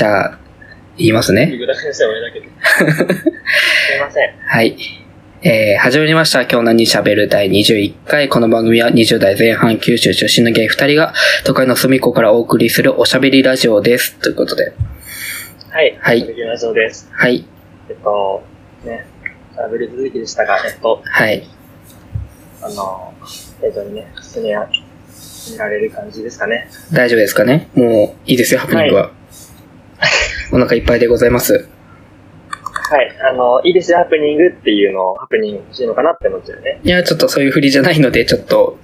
じゃあ、言いますね。すいません。はい。えー、始まりました。今日何喋る第21回。この番組は20代前半九州出身のゲイ2人が都会の隅っこからお送りするおしゃべりラジオです。ということで。はい。はいラジオです。はい。えっと、ね、しゃべり続きでしたが、えっと、はい。あの、映像にね、進め、られる感じですかね。大丈夫ですかねもういいですよ、ハプニングは。お腹いっぱいでございます。はい。あの、いいですよ、ハプニングっていうのをハプニング欲しいのかなって思っちゃうよね。いや、ちょっとそういう振りじゃないので、ちょっと、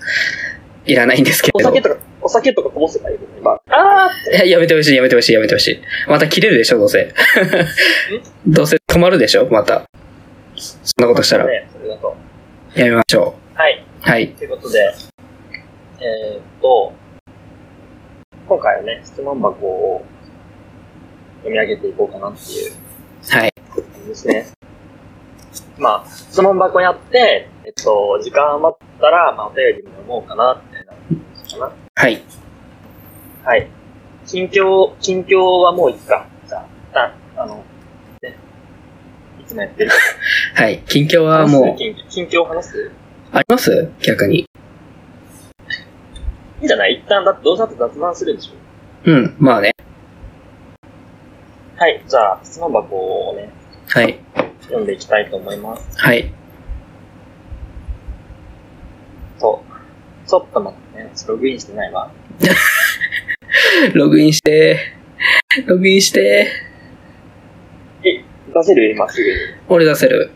いらないんですけれど。お酒とか、お酒とかこぼせばいいの今。あーって。いや、やめてほしい、やめてほしい、やめてほしい。また切れるでしょ、どうせ。どうせ止まるでしょ、また。そんなことしたら、ね、それだと。やめましょはい。う。はい。ということで、えーっと、今回はね、質問箱を読み上げていこうかなっていうはい。ですね。まあ、質問箱やって、えっと、時間余ったら、まあ、お便りも読もうかな、みたいなかな。はい。はい。近況、近況はもういいか。じゃあ、あの、ね、いつもやってる。はい。近況はもう、近況話す？あります？逆に。いいんじゃない？一旦、だってどうせだって雑談するでしょ。うん、まあね。はい。じゃあ、質問箱をね、はい。読んでいきたいと思います。はい。そう。ちょっと待ってね。ログインしてないわ。ログインして、ログインして、え、出せる？今すぐに。俺出せる。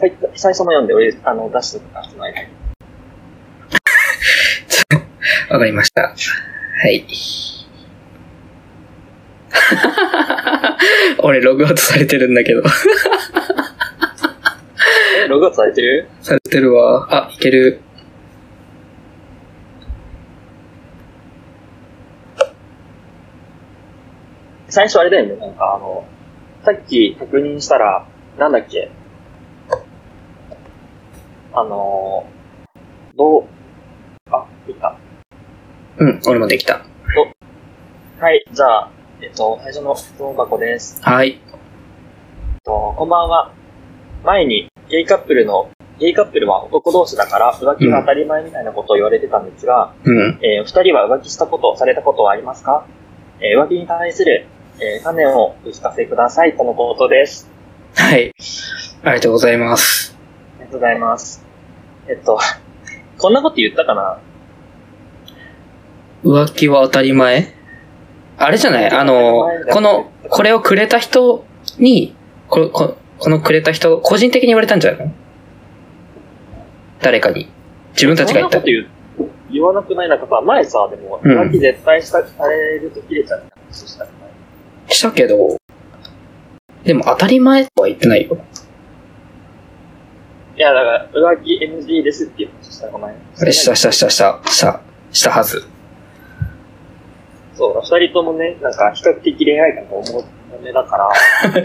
はい、最初の読んで、俺、あの、出しとくから、その間に。わかりました。はい。俺ログアウトされてるんだけど。え、ログアウトされてる？されてるわ。あ、いける。最初あれだよね、なんかあの、さっき確認したら、なんだっけ？あのどう、あ、いいか。うん、俺もできた。はい、じゃあ、えっと、最初の質問箱です。はい。えっと、こんばんは。前に、ゲイカップルの、ゲイカップルは男同士だから浮気が当たり前みたいなことを言われてたんですが、うん。えーお二人は浮気したこと、されたことはありますか？えー浮気に対する、えー、観念をお聞かせくださいとのことです。はい。ありがとうございます。ありがとうございます。えっと、こんなこと言ったかな？浮気は当たり前？あれじゃない？あの、この、これをくれた人に、こここのくれた人、個人的に言われたんじゃないの？誰かに。自分たちが言ったそんなこと。言わなくないなんかさ、前さ、でも、うん浮気絶対した、されると切れちゃうしたくないしたけど、でも当たり前とは言ってないよ。いや、だから、浮気 NG ですっていう話したくないしたしたしたした、した、したはず。そう、二人ともね、なんか、比較的恋愛感が重めだから、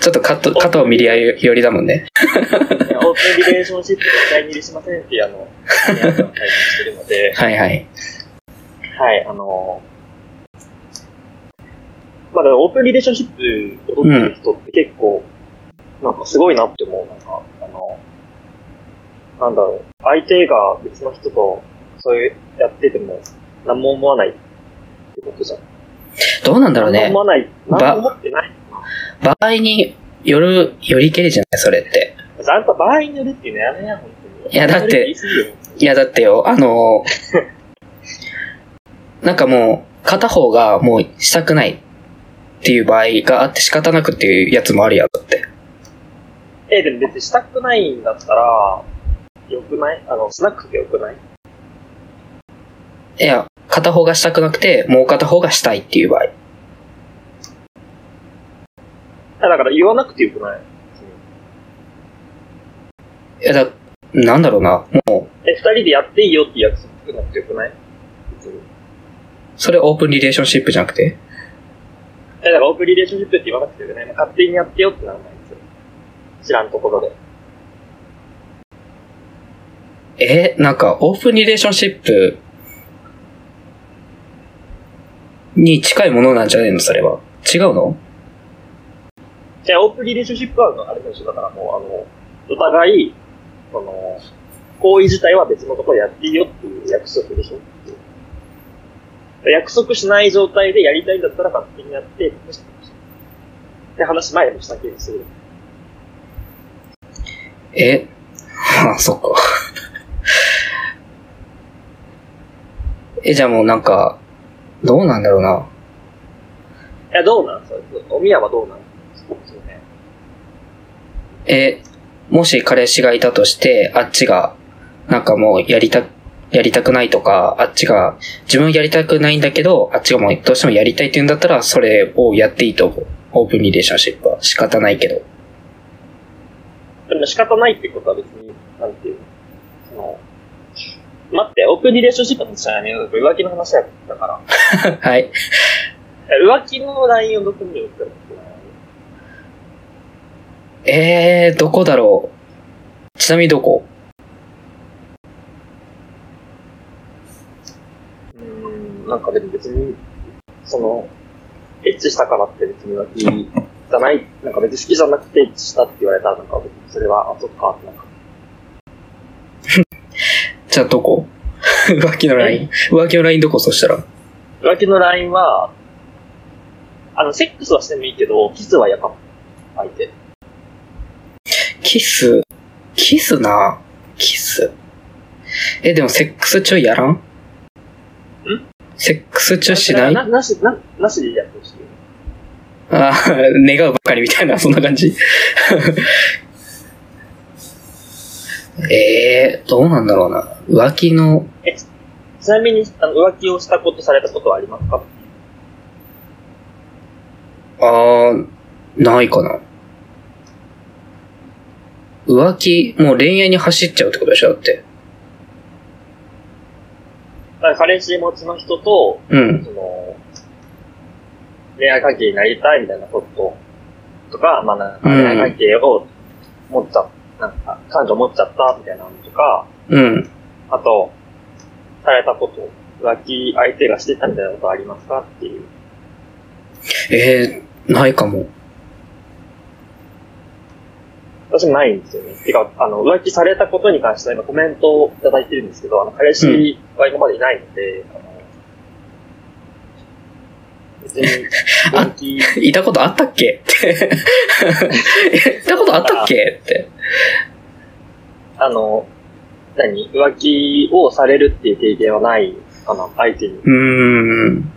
ちょっとカット、加藤ミリア寄りだもんね。オープンリレーションシップ絶対に許しませんっていう、あの、恋愛感を体験してるので、はいはい。はい、あの、まあでもオープンリレーションシップを取ってる人って結構、なんかすごいなって思う。なんか、あの、なんだろう、相手が別の人とそういうやってても何も思わないことじゃん。どうなんだろうね思。わない。ば何も思ってない。場合による、よりけりじゃないそれって。ちゃんと場合によるっていうのやめや、本当に。いやだっていや、だってよ、あの、なんかもう、片方がもうしたくないっていう場合があって仕方なくっていうやつもあるやん、だって。え、でも別にしたくないんだったら、よくない？あの、しなくてよくない？いや、片方がしたくなくて、もう片方がしたいっていう場合。あだから言わなくてよくない？いや、だ、なんだろうな、もう、え、二人でやっていいよって約束なくてよくない？それオープンリレーションシップじゃなくて？え、だからオープンリレーションシップって言わなくてよくない？勝手にやってよってならないんですよ。知らんところで。え、なんか、オープンリレーションシップに近いものなんじゃねえの？それは。違うの？じゃあ、オープンリレーションシップは、あれでしょ、だからもう、あの、お互い、その、行為自体は別のところでやっていいよっていう約束でしょ約束しない状態でやりたいんだったら勝手にやって、って話前もした気がする。え？あ、そっか。え、じゃあもうなんか、どうなんだろうな。いや、どうなんそれ。おみやはどうなんそうね。え、もし彼氏がいたとして、あっちが、なんかもうやりた、やりたくないとか、あっちが、自分やりたくないんだけど、あっちがもうどうしてもやりたいって言うんだったら、それをやっていいと思う。オープンリレーションシップは仕方ないけど。でも仕方ないってことは別に、なんていう待って、オープンリレーションシップの話はね、浮気の話だったから。はい。浮気の LINE をどこに送ったの？えー、どこだろう？ちなみにどこ？うーん、なんかでも別に、その、エッチしたからって別に浮気じゃない、なんか別に好きじゃなくてエッチしたって言われたらなんかそれは、あ、そっか、なんか。じゃあどこ？浮気のライン。浮気のラインどこ？そしたら。浮気の LINE は、あの、セックスはしてもいいけど、キスは嫌かも。相手。キス、キスな？キス？え、でもセックス中やらん？ん？セックス中しない？な、なし、な、なしでやってほしい。あー 願うばっかりみたいな、そんな感じ。えー、どうなんだろうな。浮気の、ちなみに、あの、浮気をしたことされたことはありますか？あー、ないかな。浮気、もう恋愛に走っちゃうってことでしょ？だって。彼氏持ちの人と、うん。その、恋愛関係になりたいみたいなこととか、まあ恋愛関係を持っちゃ、なんか感情持っちゃったみたいなのとか、うん。あと、されたこと、浮気相手がしてたみたいなことありますかっていう。えー、ないかも。私もないんですよね。てか、あの、浮気されたことに関しては今コメントをいただいてるんですけど、あの、彼氏は今までいないので、あの、別に、浮気、いたことあったっけ？って。いたことあったっけ？って。あの、何？浮気をされるっていう経験はないかな、相手に。うーん。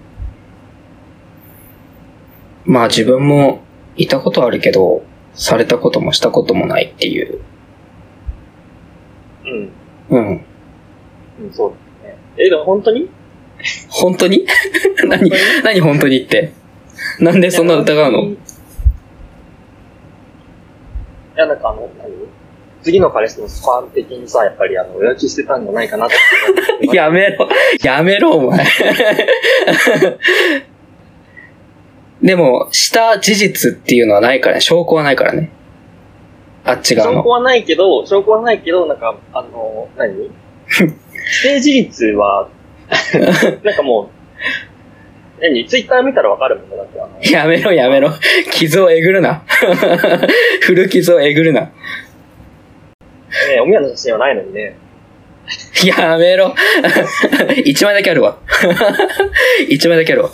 まあ自分もいたことあるけど、されたこともしたこともないっていう。うん。うん。うん、そうですね。え、でも本当に？本当に？何何本当にって。なんでそんな疑うの？いや、なんかあの、何次の彼氏のスパン的にさ、やっぱりあの、浮気してたんじゃないかなって。やめろ。やめろ、お前。でも、した事実っていうのはないからね。証拠はないからね。あっち側の。証拠はないけど、証拠はないけど、なんか、あの、何？否定事実は、なんかもう、何？ツイッター見たらわかるもんね。だってやめろ、やめろ。傷をえぐるな。古傷をえぐるな。ね、おみやの写真はないのにね。やめろ。一枚だけあるわ。一枚だけあるわ。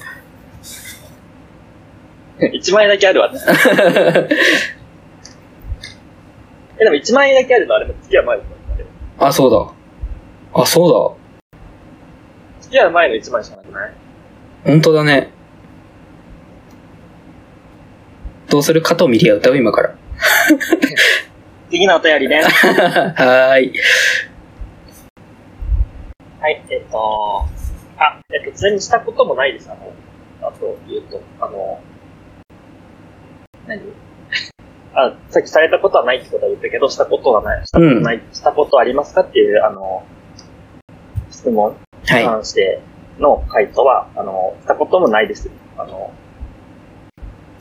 一枚だけあるわ。え、でも一枚だけあるのあれも付き合う前だったんだよ。あ、そうだ。あ、そう付き合う前の一枚しかなくない？だ。本当だね。どうする？加藤ミリア歌う？今から。次のお便りね。はーい。はい、えっと、あ、えっと、ちなみにしたこともないです。あの、あと言うと、あの、何？あ、さっきされたことはないってことは言ったけど、したことはない、したことない、したことありますか？っていう、あの、質問にはい。関しての回答は、あの、したこともないです。あの、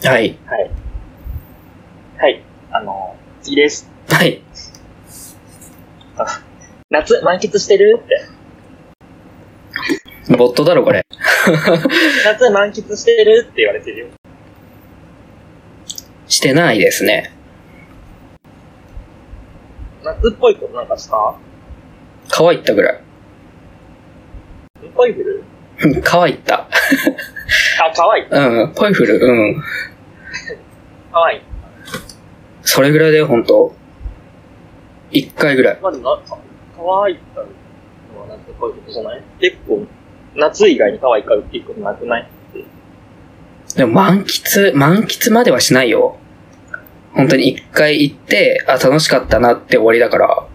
はい。はい。はい、あの、次です。はい。夏満喫してる？って。ボットだろ、これ。夏満喫してる？って言われてるよ。してないですね。夏っぽいことなんかした？川行ったぐらい。ポイフル？うん川行った。あ、かわいい。うん、ポイフル、うん。かわいい。それぐらいで、ほんと。一回ぐらい。まあでもな、かかわいたのは夏っぽいことじゃない？結構、夏以外に可愛いからっていうことなくない？でも満喫、満喫まではしないよ。本当に一回行って、あ、楽しかったなって終わりだから。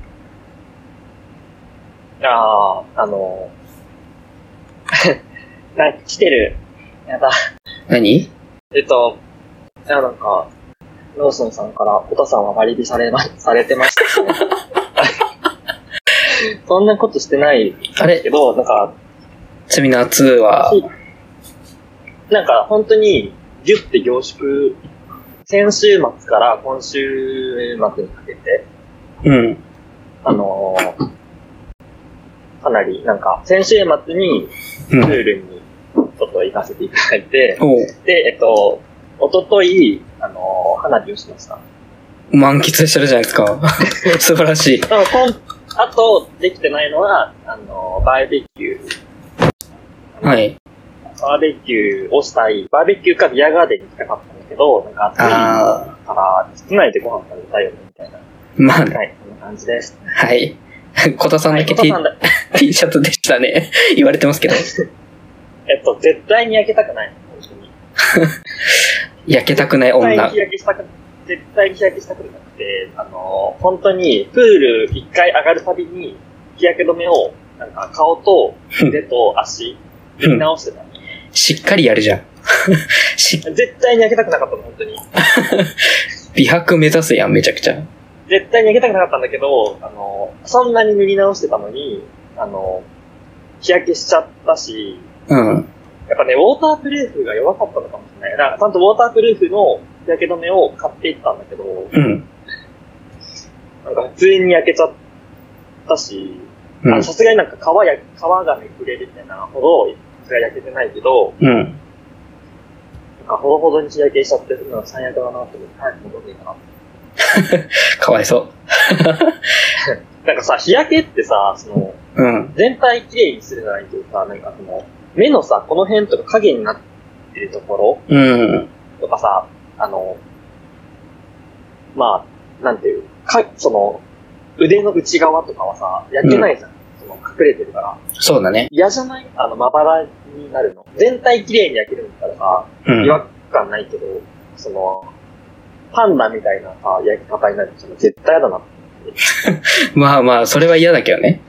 ああ、あのなんか来てる。やだ。何？えっと、いや、なんか、ローソンさんから、お父さんは割引されま、されてましたね。そんなことしてないあれ？けど、なんか、ちなみに夏は、なんか本当にギュッて凝縮、先週末から今週末にかけて、うん。あのーかなり、なんか、先週末にプうん。ールにちょっと行かせていただいて、おうで、えっと、おととい、あのー花火をしました。満喫してるじゃないですか。素晴らしい。こんあと、できてないのは、あのーバーベキュー。はい。バーベキューをしたい。バーベキューかビアガーデンに行きたかったんだけど、なんか暑いあから、室内でご飯食べたいよね、みたいな。ー。まあね。はい、こんな感じです。はい。小田さんはい、だけコ T,、タさんだ T シャツでしたね。言われてますけど。えっと、絶対に焼けたくない。本当に。焼けたくない絶対日。焼けしたく、絶対に日焼けしたくなくて、あの、本当に、プール一回上がるたびに、日焼け止めを、なんか顔と腕と足、塗り直してた。しっかりやるじゃん。し、絶対に焼けたくなかったの、本当に。美白目指すやん、めちゃくちゃ。絶対に焼けたくなかったんだけど、あの、そんなに塗り直してたのに、あの、日焼けしちゃったし、うん。やっぱね、ウォータープルーフが弱かったのかもしれない。だからちゃんとウォータープルーフの日焼け止めを買っていったんだけど、うん。なんか普通に焼けちゃったし、うんあさすがになんか皮や、皮がめくれるみたいなほど、それは焼けてないけど、うん。なんかほどほどに日焼けしちゃってるのが最悪だなって思って、早く戻っていいかな。かわいそ なんかさ、日焼けってさ、その、う。うん。全体きれいにするじゃないけどさ、なんかその、目のさ、この辺とか影になってるとこうん。ろとかさ、あの、まあ、なんていう、か、その、腕の内側とかはさ、焼けないじゃん。その、隠れてるから。そうだね。嫌じゃない？あの、まばらになるの。全体きれいに焼けるんだったらさ、うん。違和感ないけど、その、パンダみたいなさ、焼き方になると絶対嫌だなって まあまあ、それは嫌だけどね。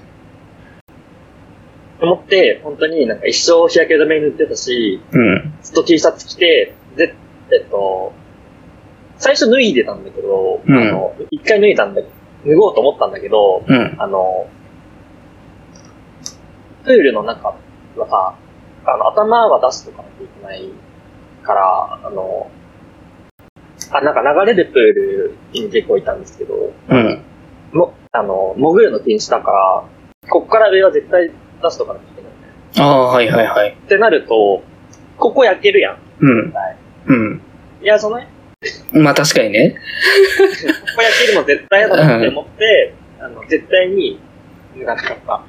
思って、本当になんか一生日焼け止め塗ってたし、うん。ずっと T シャツ着て、で、えっと、最初脱いでたんだけど、うんあの、一回脱いだんだ脱ごうと思ったんだけど、うん。あの、プールの中はさ、あの、頭は出しとかなきゃいけないから、あの、あ、なんか流れるプールに結構いたんですけど、うん。も、あの、潜るの禁止だから、こっから上は絶対出しとかなきゃいけない。ああ、はいはいはい。ってなると、ここ焼けるやん。うん。はいうん。いや、そのね、まあ確かにね。ここ焼けるの絶対嫌だなって思って、あの、絶対に脱がなかった。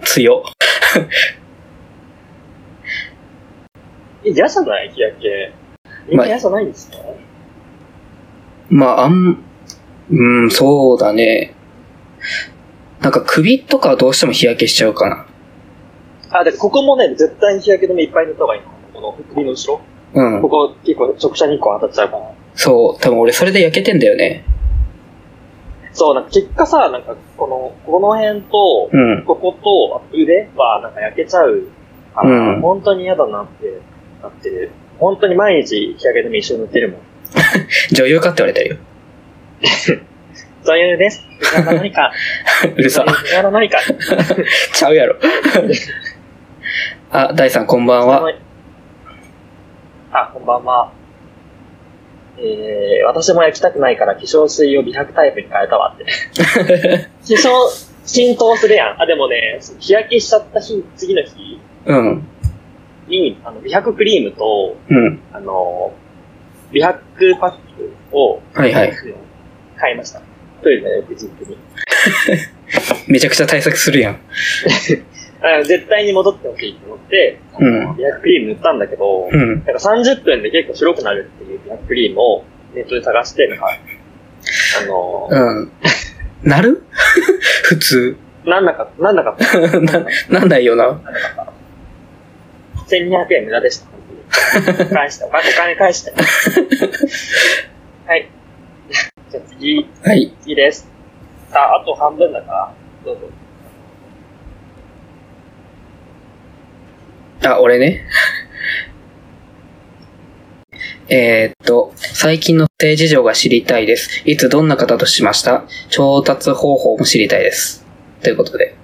強。え嫌じゃない？日焼け。みんまあないんですか、まあ、あん、うん、そうだね。なんか首とかはどうしても日焼けしちゃうかな。あ、で、ここもね、絶対に日焼け止めいっぱい塗った方がいいの。この首の後ろ。うんこ。こ結構直射日光当たっちゃうから。そう。多分俺それで焼けてんだよね。そう、なんか結果さ、なんかこの、この辺と、うん。ここと腕はなんか焼けちゃうから、うん本当に嫌だなってなってる。本当に毎日日焼け止め一緒に塗ってるもん。女優かって言われてるよ。そういうです。藤原何か。うるさ。藤原何か。ちゃうやろ。あ、大さんこんばんは。あ、こんばんは。えー、私も焼きたくないから化粧水を美白タイプに変えたわって。化粧、浸透するやん。あ、でもね、日焼けしちゃった日、次の日うん。に、あの、美白クリームと、うん。あの、美白パックを、はいはい。買いました。トイレの翌日に。めちゃくちゃ対策するやん。あ絶対に戻ってほしいと思って、うん。美白クリーム塗ったんだけど、うん。なんか30分で結構白くなるっていう美白クリームをネットで探して、なんか、あの、うん。なる？普通。なんだか、なんだかった。な、なんないよな。1200円無駄でした。返して、お金返して。はい。じゃあ次、はい。次です。あ、あと半分だから、どうぞ。あ、俺ね。えーっと、最近の不正事情が知りたいです。いつどんな方としました？調達方法も知りたいです。ということで。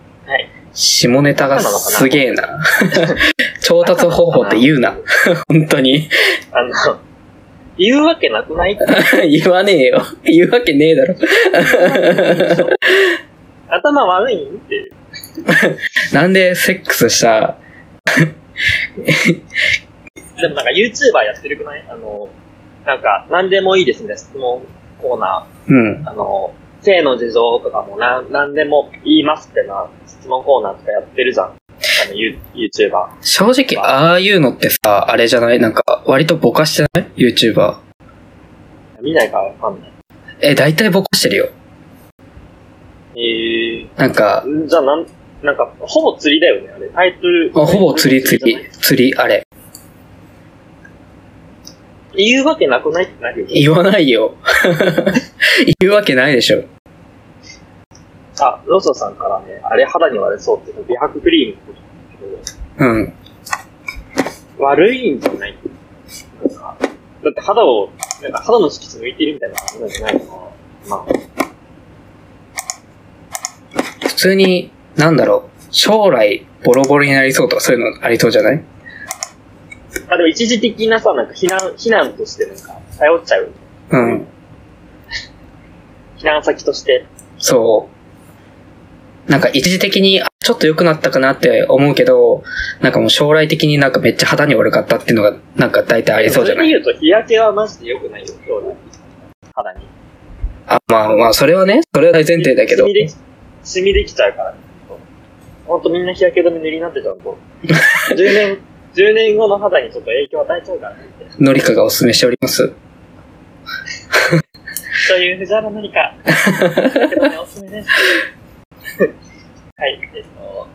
はい。下ネタがすげえな。調達方法って言うな。本当に。あの、言うわけなくない？言わねえよ。言うわけねえだろ。頭悪いん？って。なんでセックスした、でもなんか YouTuber やってるくない？あの、なんか、何でもいいですね、質問コーナうん。ー。あの、性の事情とかもなん何でも言いますってな、質問コーナーとかやってるじゃん。あの、ユ YouTuber。正直、ああいうのってさ、あれじゃない？なんか、割とぼかしてない ?YouTuber。見ないからわかんない。え、大体ぼかしてるよ。えー、なんか、じゃあなん、なんか、ほぼ釣りだよね、あれ。タイトル。あほぼ釣り釣り釣り、あれ。言うわけなくないってなるよ。言わないよ。言うわけないでしょ。あ、ロソさんからね、あれ肌に悪そうっていうの美白クリームって言うんだうん。けど、悪いんじゃない？なんか、だって肌を、なんか肌の色素抜いてるみたいな感じなんじゃないの？ま普通に、なんだろう、将来ボロボロになりそうとかそういうのありそうじゃない？あ、あでも一時的なさ、なんか避難、避難としてなんか、頼っちゃう。うん。避難先として。そう。なんか一時的に、あちょっと良くなったかなって思うけど、なんかもう将来的になんかめっちゃ肌に悪かったっていうのが、なんか大体ありそうじゃない？れで言うと日焼けはマジで良くないよ、将来。肌に。あ、まあまあ、それはね、それは大前提だけどシ。ミでき、シミできちゃうから、ね。ほんとみんな日焼け止め塗りになってちゃうと、10年、10年後の肌にちょっと影響与えちゃうからね。のりかがお勧めしております。という藤原のりか。日焼け止めおすすめです。はい、えっと、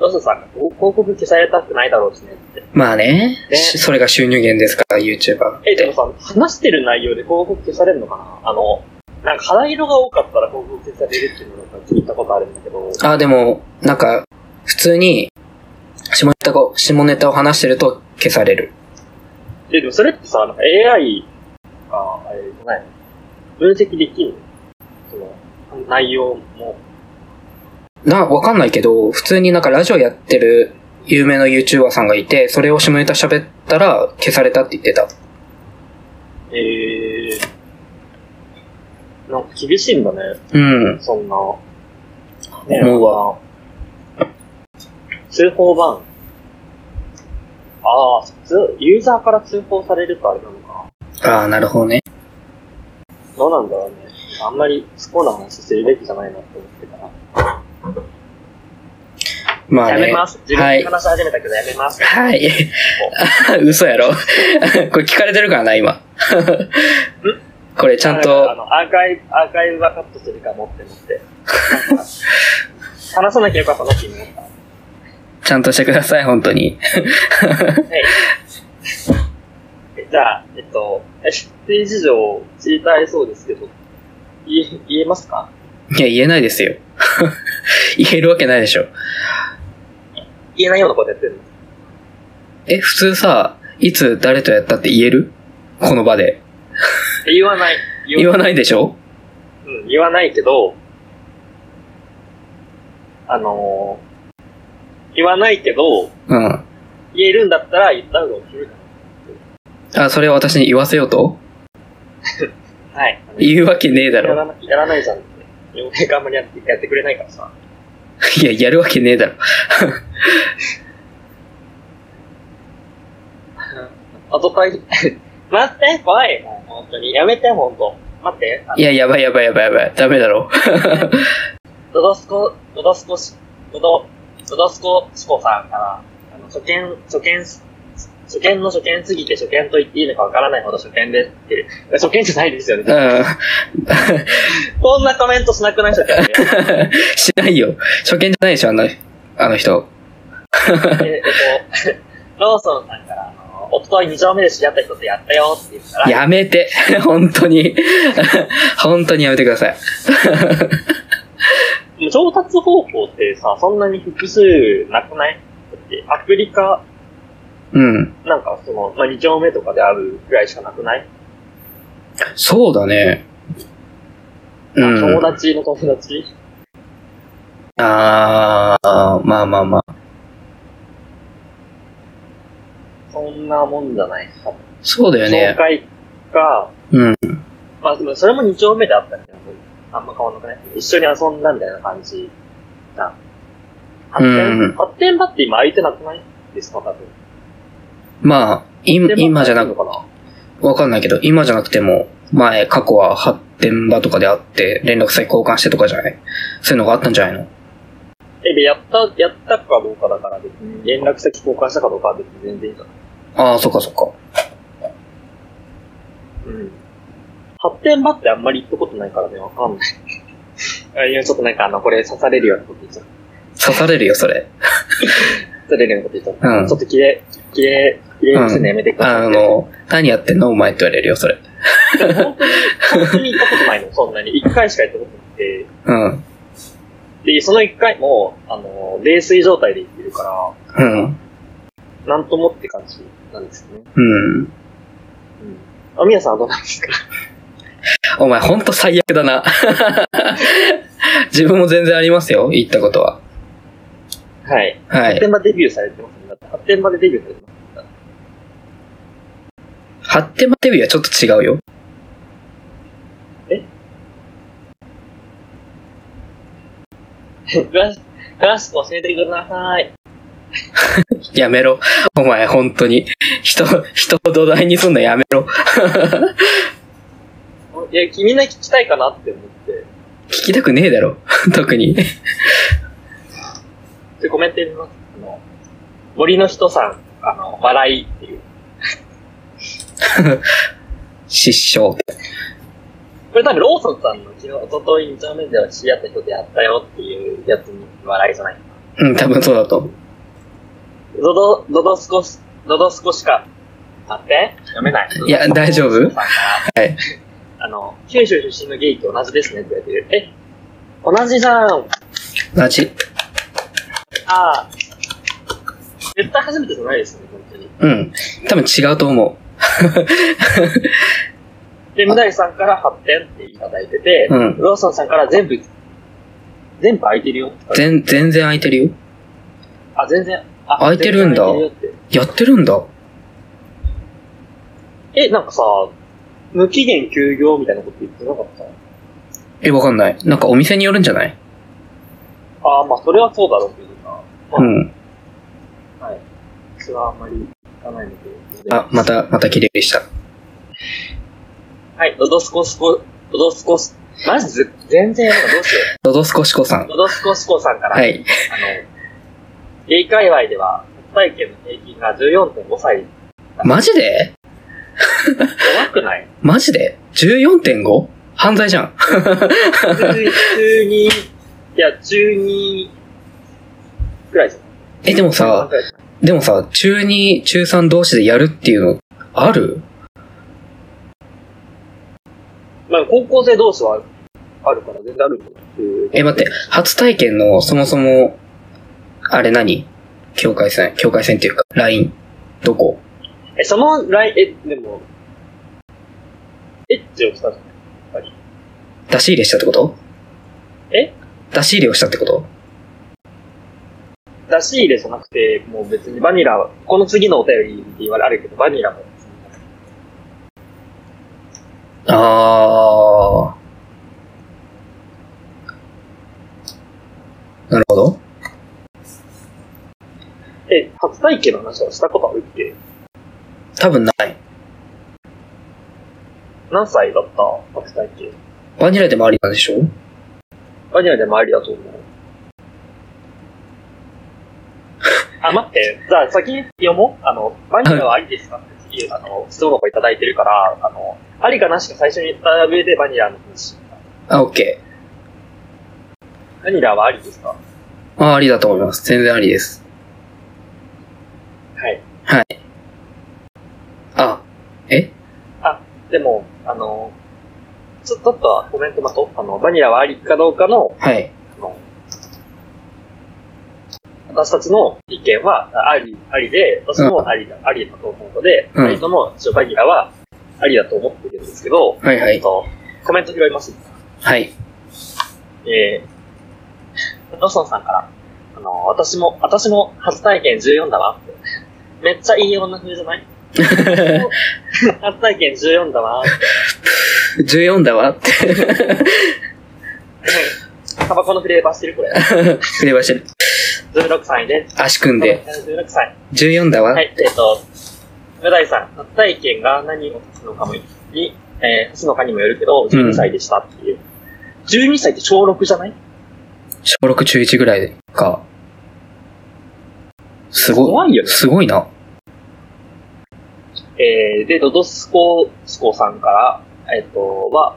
ロソさんが広告消されたくないだろうしねって。まあね、ねしそれが収入源ですから、YouTuber。え、でもさ、話してる内容で広告消されるのかな？あの、なんか肌色が多かったら広告消されるっていうのを聞いたことあるんだけど、あ、でも、なんか、普通に、下ネタを、下ネタを話してると消される。え、でもそれってさ、なんか AI が、あれじゃないの？分析できる？のその、内容も。な、わかんないけど、普通になんかラジオやってる有名な YouTuber さんがいて、それを下ネタ喋ったら消されたって言ってた。えー、なんか厳しいんだね、うん。そんな。思うわ。通報版。ああ、普通、ユーザーから通報されるとあれなのかああ、なるほどね。な。どうなんだろうね。あんまり不幸な話するべきじゃないなって思って。まあね。やめます。自分はい。で話し始めたけどやめます。はい。嘘やろ これ聞かれてるからな、今。これちゃんあと、の、アーカイブ、アーカイブはカットするかもって思って。話さなきゃよかったなって今思った。ちゃんとしてください、本当に。はい。じゃあ、えっと、出事情を知りたいそうですけど、言え、言えますか？いや、言えないですよ。言えるわけないでしょ。言えないようなことやってるの？え、普通さ、いつ誰とやったって言える？この場で。言わない。言わないでしょ？うん、言わないけど、あのー言わないけど、うん。言えるんだったら言った方が面白いかあ、それを私に言わせようと？な。はい。言うわけねえだろ。やらなやらないじゃんって。嫁があんまりやってやってくれないからさ。いや、やるわけねえだろ。あとかい、待って、怖い。もう本当に。やめて、本当。待って。いや、やばいやばいやばいやばい。ダメだろ。ドドスコ、ドドスコし、ドド、ドドスコシコさんから、あの、初見、初見、初見の初見すぎて初見と言っていいのかわからないほど初見でって、初見じゃないですよね。うん。こんなコメントしなくない初見で。しないよ。初見じゃないでしょ、あの、あの人。ええっと、ローソンさんから、おととい二丁目で知り合った人とやったよって言ったら、やめて。本当に。本当にやめてください。上達方法ってさ、そんなに複数なくない？だって、アプリか、うん。なんかその、まあ、二丁目とかであるぐらいしかなくない、そうだね。うん。友達の友達？あー、まあまあまあ。そんなもんじゃないそうだよ紹ね。介か、うん。まあでもそれも二丁目であったんだけど、あんま変わんなくない？一緒に遊んだみたいな感じな。発うん展、発展場って今空いてなくない？ですか多分。まあ、今、今じゃなく、わかんないけど、今じゃなくても、前、過去は発展場とかであって、連絡先交換してとかじゃない？そういうのがあったんじゃないの？え、で、やった、やったかどうかだから別に、連絡先交換したかどうかは別に全然いいんじゃない？ああ、そっかそっか。うん。発展場ってあんまり行ったことないからね、わかんない。あいや、ちょっとなんかあの、これ刺されるようなこと言っちゃった。刺されるよ、それ。刺されるようなこと言っちゃった。うんちょっと綺麗、綺麗、綺麗にするのやめてください、あの、何やってんのお前って言われるよ、それ。本当に、行ったことないの、そんなに。一回しか行ったことなくて。うん。で、その一回も、あの、泥酔状態で行ってるから、うん。なんともって感じなんですよね。うん。うん。あ、みやさんはどうなんですか？お前ほんと最悪だな。自分も全然ありますよ、行ったことは。はい。はい。発展場デビューされてますね。発展場でデビューされてます。発展場デビューはちょっと違うよ。詳し詳しく教えてください。やめろ。お前本当に。人、人を土台にすんのやめろ。いや、みんな聞きたいかなって思って。聞きたくねえだろ。特に。で、コメント読みます。あの、森の人さん、あの、笑いっていう。失笑。これ多分ローソンさんの昨日、おととい2丁目では知り合った人でやったよっていうやつに笑いじゃないかうん、多分そうだと。ドド、ドドスコシ、ドドスコしか、待って？読めない。いや大丈夫？はい。あの、九州出身のゲイと同じですねって言われてる。え？同じじゃん同じ。ああ。絶対初めてじゃないですよね、本当に。うん。多分違うと思う。で、無題さんから発展っていただいてて、うんローソンさんから全部、全部空いてるよ。全、全然空いてるよ。あ、全然。あ空いてるんだやってるんだ。え、なんかさ、無期限休業みたいなこと言ってなかった？え、わかんない。なんかお店によるんじゃない？ああ、まあ、それはそうだろうけどさ。まうん。あ、はい。それはあんまり聞かないので。あ、また、また綺麗でした。はい、ドドスコスコ、ドドスコス、マジで全然なんかどうしよドドスコシコさんう。。ドドスコスコさんから、はい。あの、ゲイ界隈では、体験の平均が14.5歳。マジで？怖くない？マジで ?14.5? 犯罪じゃん。中中2、いや、中2くらいじゃないえ、でもさ、でもさ、中2、中3同士でやるっていうの、ある？まあ、高校生同士はある。から全然あるえ、待って、初体験の、そもそも、あれ何？境界線境界線っていうか、ライン。どこ？え、そのライン、え、でも、エッチをしたじゃないやっぱり。出し入れしたってこと？え？出し入れをしたってこと？出し入れじゃなくて、もう別にバニラは、この次のお便りって言われあるけど、バニラもあー。なるほど。え、初体験の話はしたことあるっけ？多分ない。何歳だった？初体験。バニラでもありなんでしょ？バニラでもありだと思う。あ、待って。じゃあ先に読もう。あの、バニラはありですかって次、あの、質問箱いただいてるから、あの、ありかなしか最初に言った上でバニラの話。あ、オッケバニラはありですか？ー。あ、ありだと思います。全然ありです。はい。はい。あ、え？でも、あの、ちょちょっとコメント待とう。あの、バニラはありかどうかの、はい。私たちの意見は、ああり、ありで、私もありだ、ありだと思うので、うん二人とも一応バニラはありだと思ってるんですけど、はいはい。と、コメント拾います。はい。えー、ロソンさんから、あの、私も、私も初体験14だわって。めっちゃいい女風じゃない？初体験14だわって。14だわって。タバコのフレーバーしてるこれ。触れましてる。16歳で。足組んで。16歳。14だわ。はい、えっ、と、無題さん、初体験が何を指すのかもに、えー、指すのかにもよるけど、12歳でしたっていう。12歳って小6じゃない？小6中1ぐらいか。すごい。怖いよねすごいな。えー、で、ドドスコスコさんから、えっ、と、は、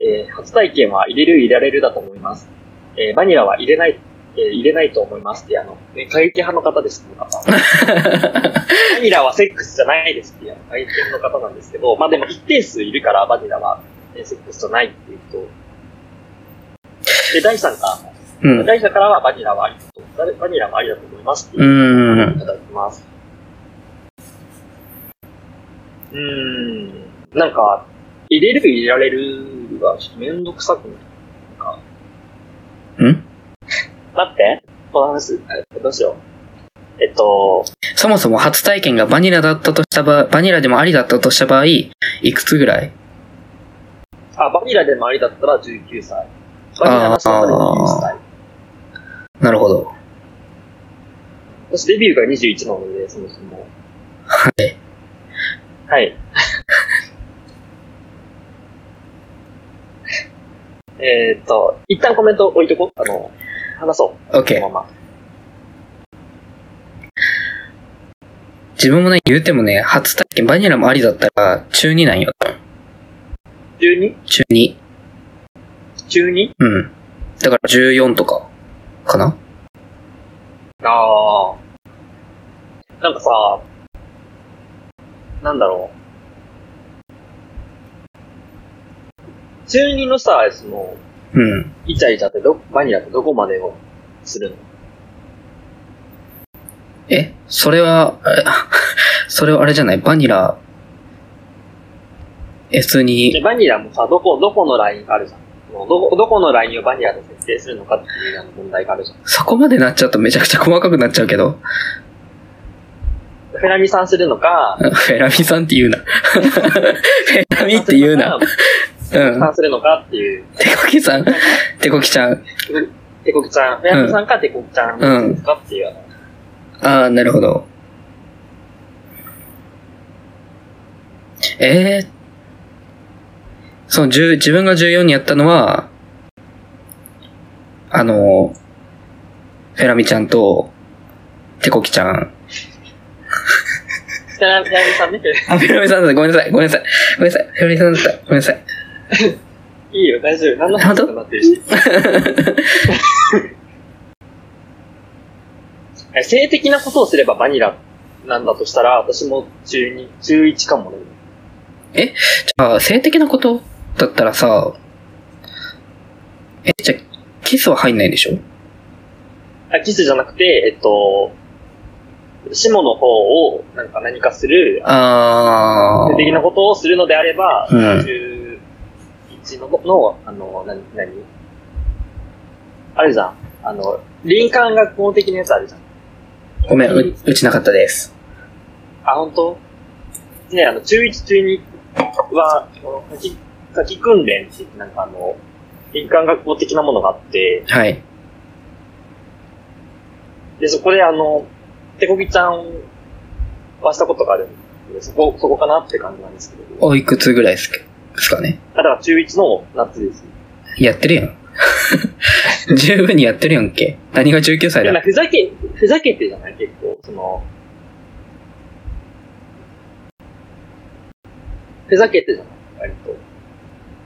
えー、初体験は入れる入れられるだと思います。えー、バニラは入れない、え入れないと思いますって、あの、ね、過激派の方です、この方。バニラはセックスじゃないですっていう、過激派の方なんですけど、まあでも一定数いるから、バニラは、えセックスじゃないっていう人。で、第3から、うん。第3からはバニラはありだと、バニラもありだと思いますっていう。いただきます。うーん、なんか、入れる入れられるがめんどくさくないなんか、ん待って、この話、えどうしよう。えっと、そもそも初体験がバニラだったとした場合、バニラでもありだったとした場合、いくつぐらい？あ、バニラでもありだったら19歳。バニラなしだったら21歳。なるほど。私デビューが21なので、そもそも。はい。はい。えーっと、一旦コメント置いとこう。あの、話そう。そ OK の。まま。自分もね、言うてもね、初体験、バニラもありだったら、中2なんよ。12? 中2。中 2? うん。だから14とか、かなああ。なんかさ、なんだろう。中2のさ、その、うん。イチャイチャってど、バニラってどこまでをするの？えそれは、え それはあれじゃない？バニラ、え、普に、バニラもさ、どこ、どこのラインがあるじゃん。どこ、どこのラインをバニラで設定するのかっていうような問題があるじゃん。そこまでなっちゃうとめちゃくちゃ細かくなっちゃうけど、フェラミさんするのか、フェラミさんって言うな。フェラミって言うな。うさん。んするのかっていう。手こきさん、手こきちゃん？てこきちゃん、フェラミさんかてこきちゃんですかっていう。ああ、なるほど。ええその、10自分が14にやったのは、あの、フェラミちゃんと、テコキちゃん。フェラフェラミさんね。あ、フェラミさんだった。ごめんなさい。ごめんなさい。ごめんなさい。フェラミさんだった。ごめんなさい。いいよ、大丈夫。何の話になってるし。え性的なことをすればバニラなんだとしたら、私も中2、中1かもね。じゃあ、性的なこと？だったらさ、え、じゃあ、キスは入んないでしょ？あ、キスじゃなくて、えっと、下の方をなんか何かする、あ性的なことをするのであれば、うん中1の、の、あの、な、何？あるじゃん。あの、林間学校的なやつあるじゃん。ごめん、う、うちなかったです。あ、本当？ね、あの、中1、中2は、この書き、書き訓練って、なんかあの、林間学校的なものがあって、はい。で、そこであの、手こぎちゃんはしたことがあるんで、そこ、そこかなって感じなんですけど。おいくつぐらいですかですかね。あだから中1の夏です。やってるやん。十分にやってるやんけ。何が19歳いや、だなんかふざけ、ふざけてじゃない？結構、その、ふざけてじゃない？割と。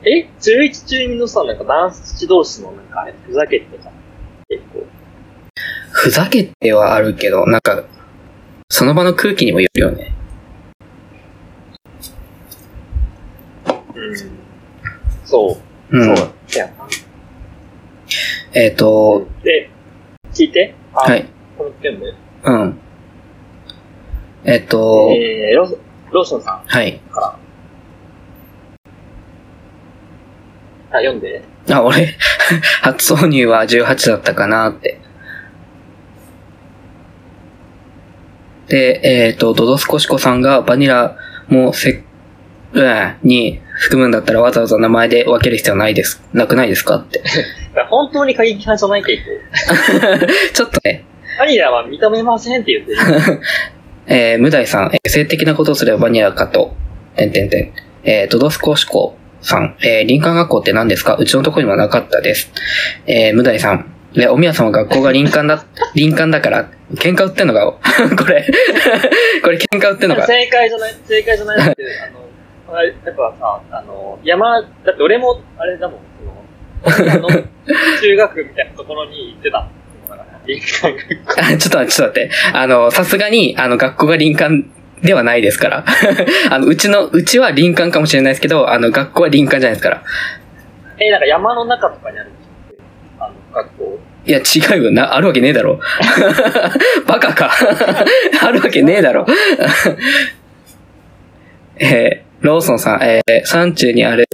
え？中1中2のさ、なんか男子同士のなんかあれ、ふざけてじゃん結構。ふざけてはあるけど、なんか、その場の空気にもよるよね。うん。そう。うん。そう。えっ、と、で、聞いて。あはい。この件で。うん。えっ、と、えー、ロローションさんはい。から。あ、読んで。あ、俺、初挿入は18だったかなって。で、えっ、と、ドドスコシコさんがバニラもせ、うん、に含むんだったらわざわざ名前で分ける必要ないです。なくないですかって。本当に過激派じゃない結構。ちょっとね、バニラは認めませんって言ってる。えー、無題さん、えー性的なことをすればバニラかと、てんてんてん。えー、ドドスコシコさん、えー、林間学校って何ですか？うちのとこにもなかったです。えー、無題さん、えおみやさんは学校が林間だ、林間だから、喧嘩売ってんのか？これ、これ喧嘩売ってんのか？正解じゃない、正解じゃないって、あの、あれ、やっぱさ、あの、山、だって俺も、あれだもん、その、あの、中学みたいなところに行ってた。だから林間学校あちょっと待って、ちょっと待って。あの、さすがに、あの、学校が林間ではないですから。あの、うちの、うちは林間かもしれないですけど、あの、学校は林間じゃないですから。え、なんか山の中とかにあるんでしょあの、学校。いや、違うよな。あるわけねえだろ。バカか。あるわけねえだろ。えー、ローソンさん、えー、山中にある、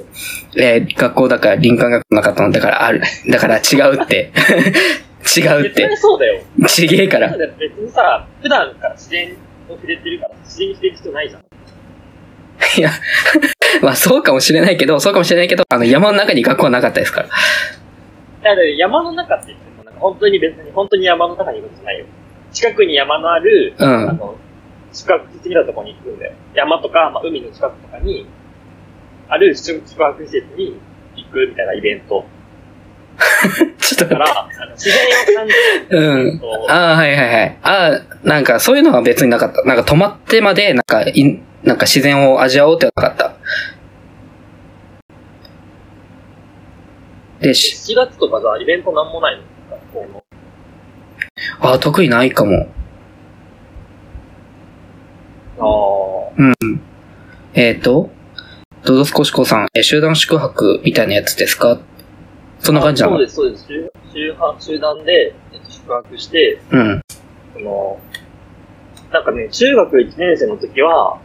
えー、学校だから林間学校なかったのだからある。だから違うって。違うって。そうだよ。ちげえから。別にさ、普段から自然を触れてるから、自然に触れる必要ないじゃん。いや、まあそうかもしれないけど、そうかもしれないけど、あの山の中に学校はなかったですから。だって山の中って言っても、なんか本当に別に、本当に山の中に行くんじゃないよ。近くに山のある、うんあの、宿泊的なところに行くんだよ。山とか、まあ、海の近くとかに、ある宿宿泊施設に行くみたいなイベント。ちょっとだから、自然を感じるうんと。ああ、はいはいはい。ああ、なんかそういうのは別になかった。なんか泊まってまで、なんか、いなんか自然を味わおうってなかった。で、し、7月とかじゃイベントなんもないの？学校の。ああ、得意ないかも。あえっ、と、ドドスコシコさん、え、集団宿泊みたいなやつですか？そんな感じなの？そうです、そうです。集集集団で、えっと、宿泊して、うん。その、なんかね、中学1年生の時は、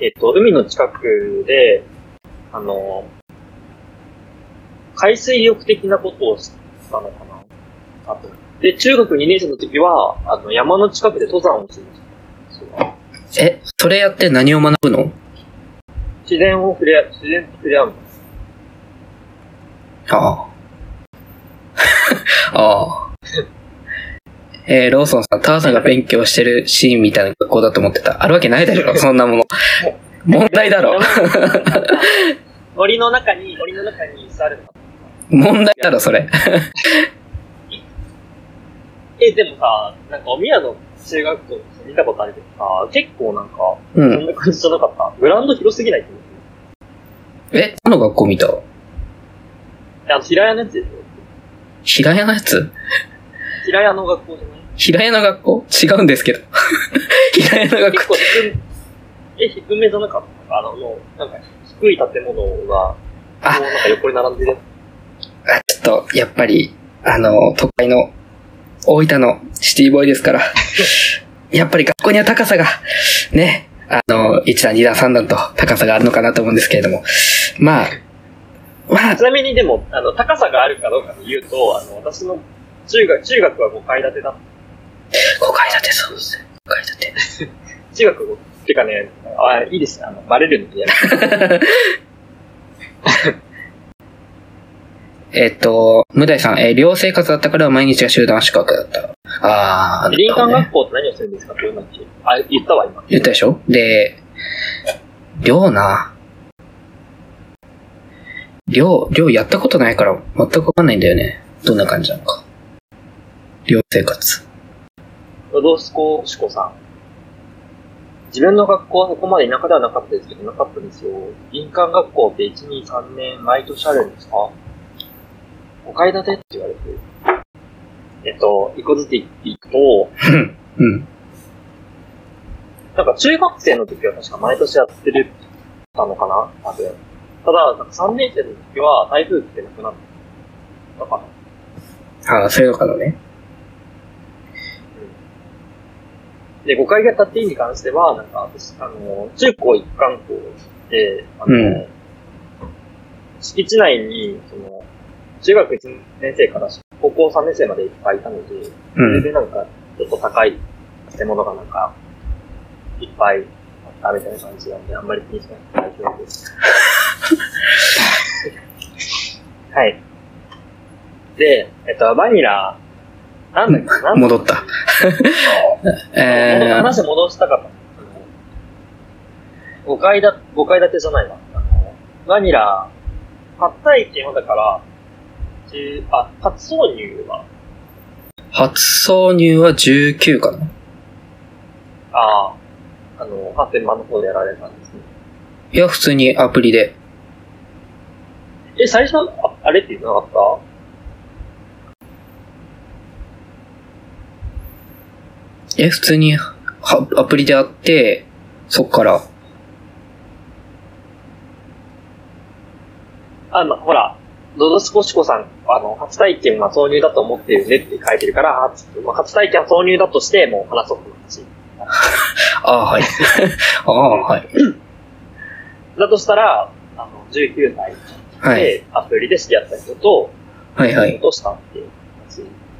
えっと、海の近くで、あの、海水浴的なことをしたのかなあと。で、中学2年生の時は、あの、山の近くで登山をしましえ、それやって何を学ぶの？自然を触れ合う、自然と触れ合うの。ああ。ああ。えー、ローソンさん、ターザンが勉強してるシーンみたいな学校だと思ってた。あるわけないだろ、そんなもの。問題だろ。森の中に、森の中に座るの。問題だろ、それ。え、でもさ、なんかお宮の中学校見たことあるけどさ、結構なんか、そうん。んな感じじゃなかった？グラウンド広すぎないってえ、何の学校見た？あの、平屋のやつですよ。平屋のやつ？平屋の学校じゃない？平屋の学校？違うんですけど。平屋の学校。結構低め、え、低めじゃなかった？あの、もう、なんか、低い建物が、あもうなんか横に並んでるやあちょっと、やっぱり、あの、都会の、大分のシティボーイですから。やっぱり学校には高さが、ね、あの、1段、2段、3段と高さがあるのかなと思うんですけれども。まあ、まあつ。ち、なみにでも、あの、高さがあるかどうかで言うと、あの、私の中学、中学は5階建てだっ5階建てそうですね。5階建て。た。中学5、てかね、あ、いいですね、あの、バレるんでやる。えっと、無題さん、えー寮生活だったから毎日が集団宿泊だった。ああ、林間学校って何をするんですか？って言うあ、言ったわ、今。言ったでしょ？で、寮な。寮、寮やったことないから全くわかんないんだよね。どんな感じなのか。寮生活。ロドスコシコさん？自分の学校はそこまで田舎ではなかったですけど、なかったですよ。林間学校って1、2、3年毎年あるんですか ?5 階建てって言われて。えっと、一個ずつ言っていくと、うん。うん。なんか中学生の時は確か毎年やってるたのかな？多分。ただ、なんか3年生の時は台風ってなくなったかな？ああ、そういうのかなね。で、5階が建っていいに関しては、なんか、私、あの、中高一貫校で、あの、うん敷地内に、その、中学1年生から高校3年生までいっぱいいたので、うそれん。でなんか、ちょっと高い建物がなんか、いっぱいあったみたいな感じなんで、あんまり気にしなくて大丈夫です。はい。で、えっと、バニラ、なんだっけ、な？戻った。えー、話戻したかった。5階だ、5階建てじゃないわ。バニラ、初体験はだから、10あ、初挿入は、初挿入は19かなああ、あの、発展版の方でやられたんですね。いや、普通にアプリで。え、最初、ああれって言ってなかった？え、普通にはアプリであって、そっから。あの、ほら、ドドスコシコさん、あの、初体験は挿入だと思ってるねって書いてるから、初まあ初体験は挿入だとして、もう話そうと思。ああ、はい。ああ、はい。だとしたら、あの、19歳はい。でアプリで知り合った人と、はいはい。どうしたっていう話で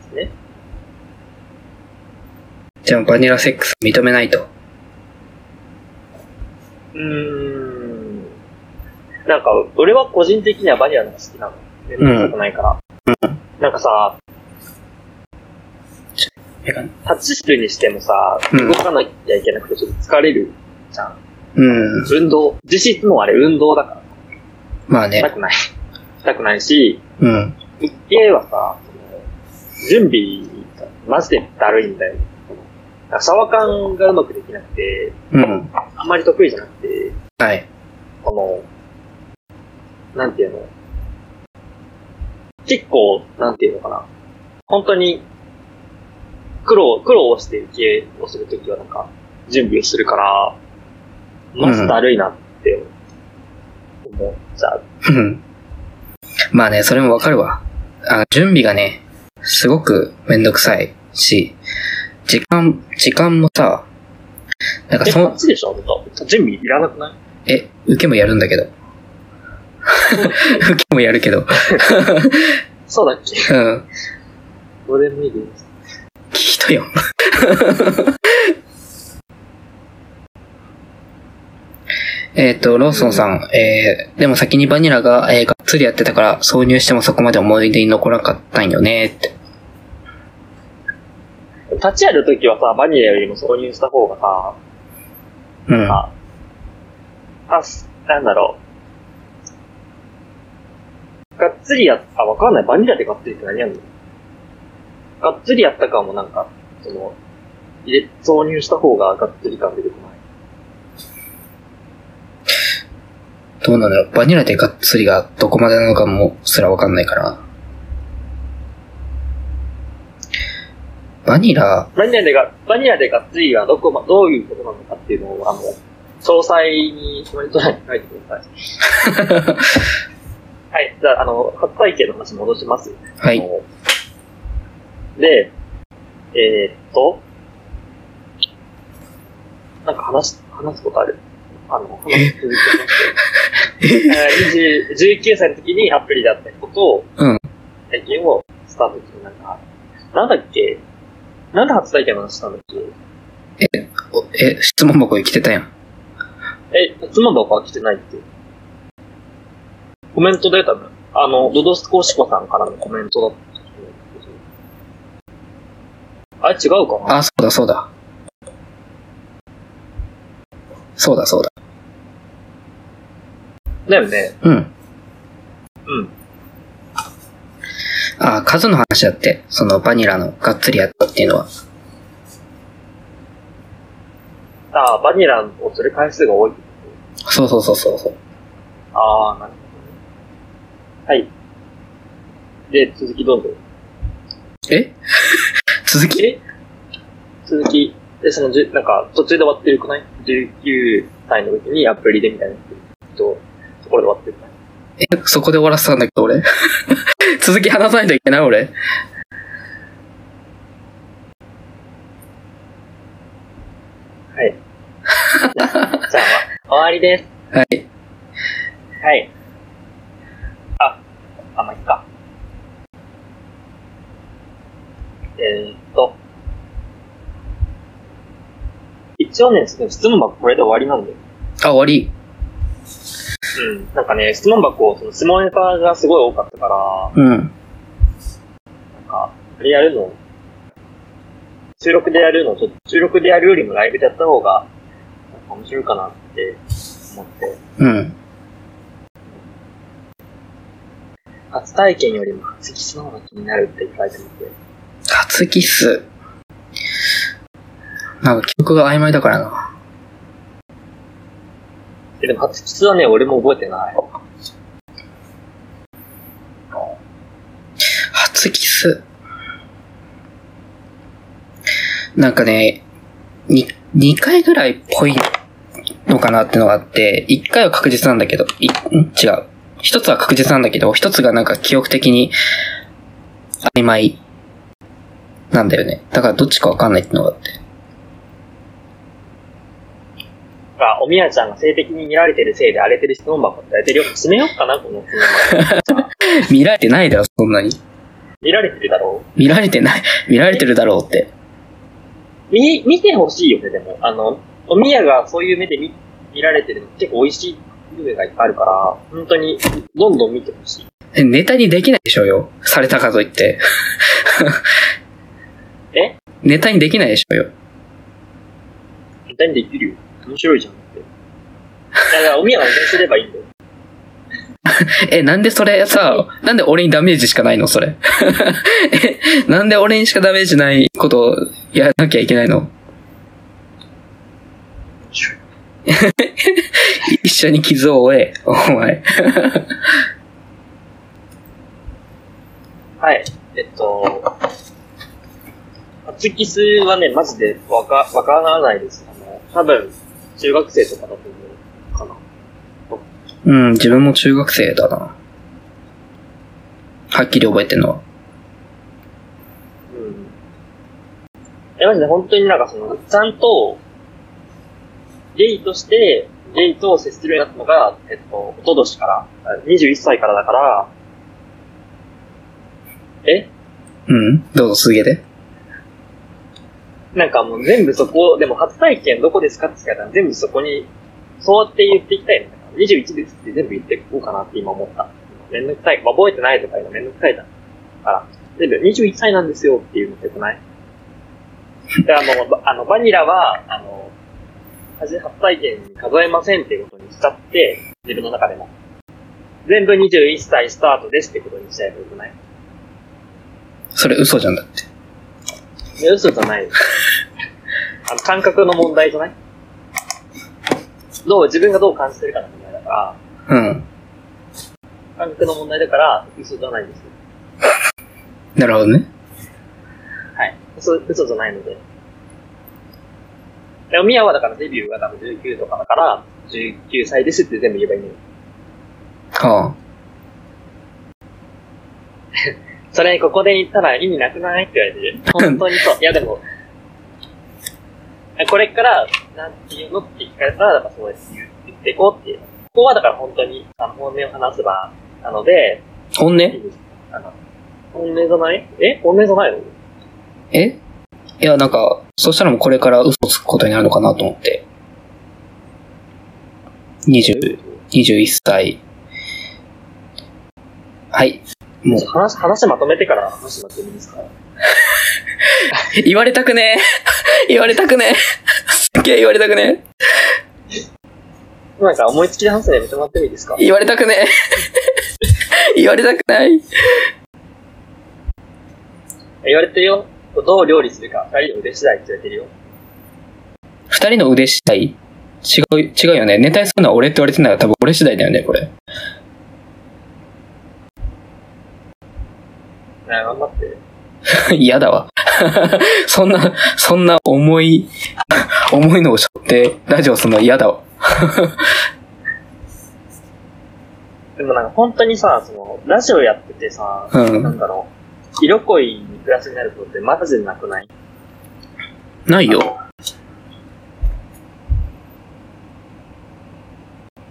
すね。じゃあ、バニラセックス認めないと。うーん。なんか、俺は個人的にはバニラの方が好きなの。くないから。なんかさ、タッチするにしてもさ、うん動かなきゃいけなくてちょっと疲れるじゃん。うん。運動、実質もうあれ運動だから、まあね。したくない。したくないし、うん。一系はさ、準備がマジでだるいんだよ。シャワー感がうまくできなくて、うん。あんまり得意じゃなくて、はい。この、なんていうの？結構、なんていうのかな。本当に、苦労、苦労をして受けをするときはなんか、準備をするから、マジだるいなって思っちゃう。うん。まあね、それもわかるわ。あ準備がね、すごくめんどくさいし、時間、時間もさ、なんかえ、そこっちでしょ？本当準備いらなくない？え、受けもやるんだけど。受けもやるけど。そうだっけ？うん。どうでもいいです。人よ。えっと、ローソンさん、えー、でも先にバニラが、えー、がっつりやってたから、挿入してもそこまで思い出に残らなかったんよねって。立ち会るときはさ、バニラよりも挿入した方がさ、うん。あ、あ、すなんだろう。がっつりやっ、あ、わかんない。バニラでがっつりって何やんの？がっつりやったかもなんか、その、入れ、挿入した方ががっつり感出てこない。どうなんだろう。バニラでがっつりがどこまでなのかもすらわかんないから。バニラ、バニラでが、バニラでがっつりはどこま、どういうことなのかっていうのを、あの、詳細にコメント欄に書いてください。はい。じゃあ、あの、初体験の話戻します。はい。で、えーっと、なんか話す、話すことある？あの、話し続けまして。えー、20 19歳の時にアプリだった人と、うん体験をスタートするなんか、なんだっけ？なんで初体験の話したんだっけ？おえ、質問箱に来てたやん。え、妻箱は来てないって。コメントで多分、あの、ドドスコシコさんからのコメントだったと思うんですけど。あれ違うかな？あ、そうだそうだ。そうだそうだ。だよね。うん。うん。あ、数の話だって、そのバニラのがっつりやったっていうのは。ああ、バニラをする回数が多い。そうそうそうそうそう。ああ、なる。はい。で、続きどうぞ。え？続き？え？続き、で、その、じゅなんか、途中で終わってるくない ?19 歳の時にアプリでみたいなと、ところで終わってるくないえ、そこで終わらせたんだけど、俺？続き話さないといけない、俺？はい。じゃあ、終わりです。はい。はい。あ、あ、まあ、いっか。えー、っと。一応ね、質問箱これで終わりなんだよ。あ、終わり。うん。なんかね、質問箱、その質問ネタがすごい多かったから、うん。なんか、あれやるの、収録でやるの、ちょっと収録でやるよりもライブでやった方が、なんか面白いかなって思って、うん。初体験よりも初キスの方が気になるって書いてみて、初キス。なんか記憶が曖昧だからな。えでも初キスはね、俺も覚えてない。初キス。なんかね、に、2回ぐらいっぽいのかなってのがあって、1回は確実なんだけど、い、ん違う。一つは確実なんだけど、一つがなんか記憶的に曖昧なんだよね。だからどっちかわかんないってのがあって。あ、おみやちゃんが性的に見られてるせいで荒れてる質問箱ってやってるよ。閉めようかな、この質問箱。見られてないだろ、そんなに。見られてるだろ見られてない、見られてるだろうって。う見、見てほしいよね、でも。あの、おみやがそういう目で見、見られてるの結構美味しい部分がいっぱいあるから、本当に、どんどん見てほしい。えネタにできないでしょうよ。されたかといって。え？ネタにできないでしょうよ。簡単にできるよ。面白いじゃんって。いや、だからおみやがすればいいんだよ。え、なんでそれさ、なんで俺にダメージしかないのそれ？え、なんで俺にしかダメージないことをやらなきゃいけないの？一緒に傷を負え、お前。はい。えっと、初キスはね、マジでわか、わからないです。あの、多分、中学生とかだと思うかな。うん、自分も中学生だな。はっきり覚えてんのは。うん。え、マジで本当になんかその、ちゃんと、ゲイとして、ゲイと接するようになったのが、えっと、おととしから、あ21歳からだから、え？うん？どうぞ続けて。なんかもう全部そこ、でも初体験どこですかって聞かれたら全部そこに、そうやって言っていきたいの。21ですって全部言っていこうかなって今思った。めんどくさい。まあ、覚えてないとかいうのめんどくさいだから、全部21歳なんですよっていうのってよくない？だからもう、あの、バニラは、あの、初初体験に数えませんっていうことにしちゃって、自分の中でも。全部21歳スタートですってことにしちゃえばよくない？それ嘘じゃんだって。いや嘘じゃないよ。あの、感覚の問題じゃない？どう、自分がどう感じてるかの問題だから、うん。感覚の問題だから、嘘じゃないんですよ。なるほどね。はい。嘘、嘘じゃないので。で、おみやはだからデビューが多分19とかだから、19歳ですって全部言えばいいのよ。は それここで言ったら意味なくない？って言われてる。本当にそう。いやでも、これから、なんていうの？って聞かれたら、だからそうやって言言っていこうっていう。ここはだから本当に、あの、本音を話せば、なので、あ。本音？あの、本音じゃない？え？本音じゃないの？え？いや、なんか、そしたらもうこれから嘘つくことになるのかなと思って。20、21歳。はい。もう、話、話まとめてから話してもらってもいいですか？言われたくねえ。言われたくねえ。すっげえ言われたくねなんか思いつきで話すのやめてもらってもいいですか？え。言われたくねえ。言われたくない。言われてるよ。どう料理するか、二人の腕次第って言われてるよ。二人の腕次第？違う、違うよね。ネタにするのは俺って言われてないら多分俺次第だよね、これ。ね頑張って。嫌だわ。そんな、そんな重い、重いのを背負ってラジオするの嫌だわ。でもなんか本当にさ、その、ラジオやっててさ、うんなんだろう、色恋にプラスになることってマジでなくない？ないよ。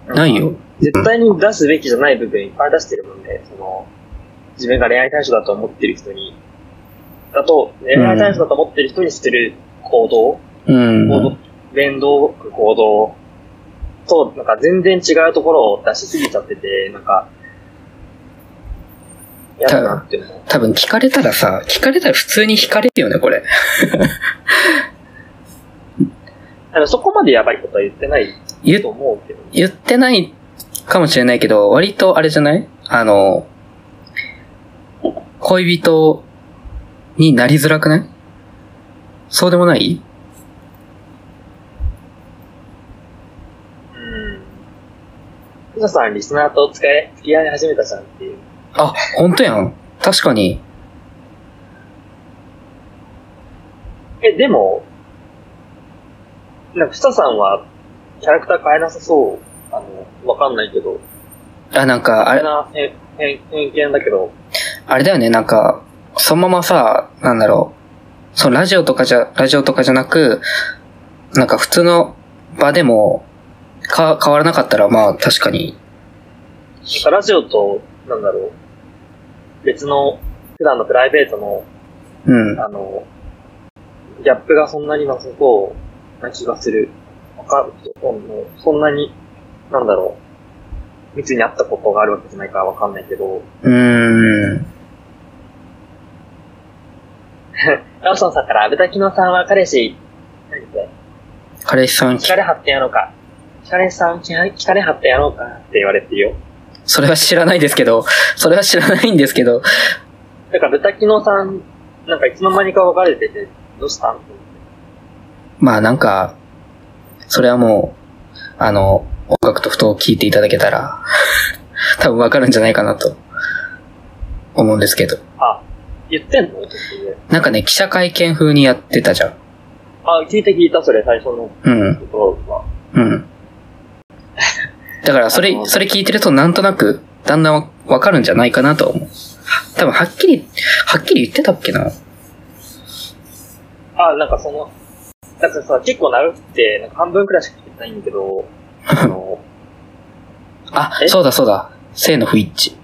ないよ。絶対に出すべきじゃない部分いっぱい出してるもんね。その、自分が恋愛対象だと思ってる人に、だと、恋愛対象だと思ってる人にしてる行動、うん。行動、連動行動と、なんか全然違うところを出しすぎちゃってて、なんか、嫌だなって思う。多分聞かれたらさ、聞かれたら普通に惹かれるよね、これ。あのそこまでやばいことは言ってない言と思うけど、言ってないかもしれないけど、割とあれじゃない？あの、恋人になりづらくない？そうでもない？うん。ふささんリスナーと付き合い付き合い始めたじゃんっていう。あ、ほんとやん。確かに。え、でも、なんかふささんはキャラクター変えなさそう。あの、わかんないけど。あ、なんか、あれ、な、偏見だけど、あれだよね、なんか、そのままさ、なんだろう。そのラジオとかじゃ、ラジオとかじゃなく、なんか普通の場でも、か、変わらなかったら、まあ確かに、ラジオと、なんだろう、別の、普段のプライベートの、うん。あの、ギャップがそんなになさそうな気がする。わかるそそんなに、なんだろう、密に会ったことがあるわけじゃないからわかんないけど、うーん。ラオソンさんから、豚キノさんは彼氏、何って、彼氏さん、聞かれはってやろうか。聞かれさん、聞か聞かれはってやろうか。って言われてるよ。それは知らないですけど、それは知らないんですけど、だから豚キノさん、なんかいつの間にか別れてて、どうしたんまあなんか、それはもう、あの、音楽とふと聞いていただけたら、多分わかるんじゃないかなと、思うんですけど。あ、言ってんの？なんかね、記者会見風にやってたじゃん。あ、聞いて聞いた、それ、最初のうん、ところは。うん。だから、それ、それ聞いてるとなんとなく、だんだんわかるんじゃないかなと思う。多分、はっきり、はっきり言ってたっけな？あ、なんかその、なんかさ、結構長くて、なんか半分くらいしか聞いてないんだけど、あの、あ、え？そうだそうだ。性の不一致。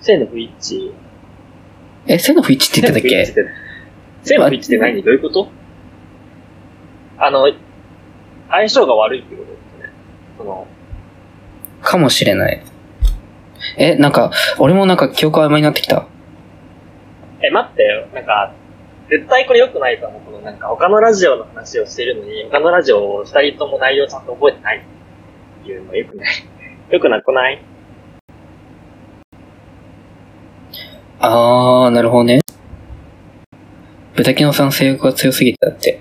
性の不一致？え、性の不一致って言ってたっけ？性の不一致って何？どういうこと？あの、相性が悪いってことですね。その、かもしれない。え、なんか、俺もなんか記憶曖昧になってきた。え、待ってよ。なんか、絶対これ良くないと思う。このなんか他のラジオの話をしてるのに、他のラジオを二人とも内容ちゃんと覚えてないっていうのは良くない。良くなくない？あー、なるほどね。豚キノさん性欲が強すぎてだって。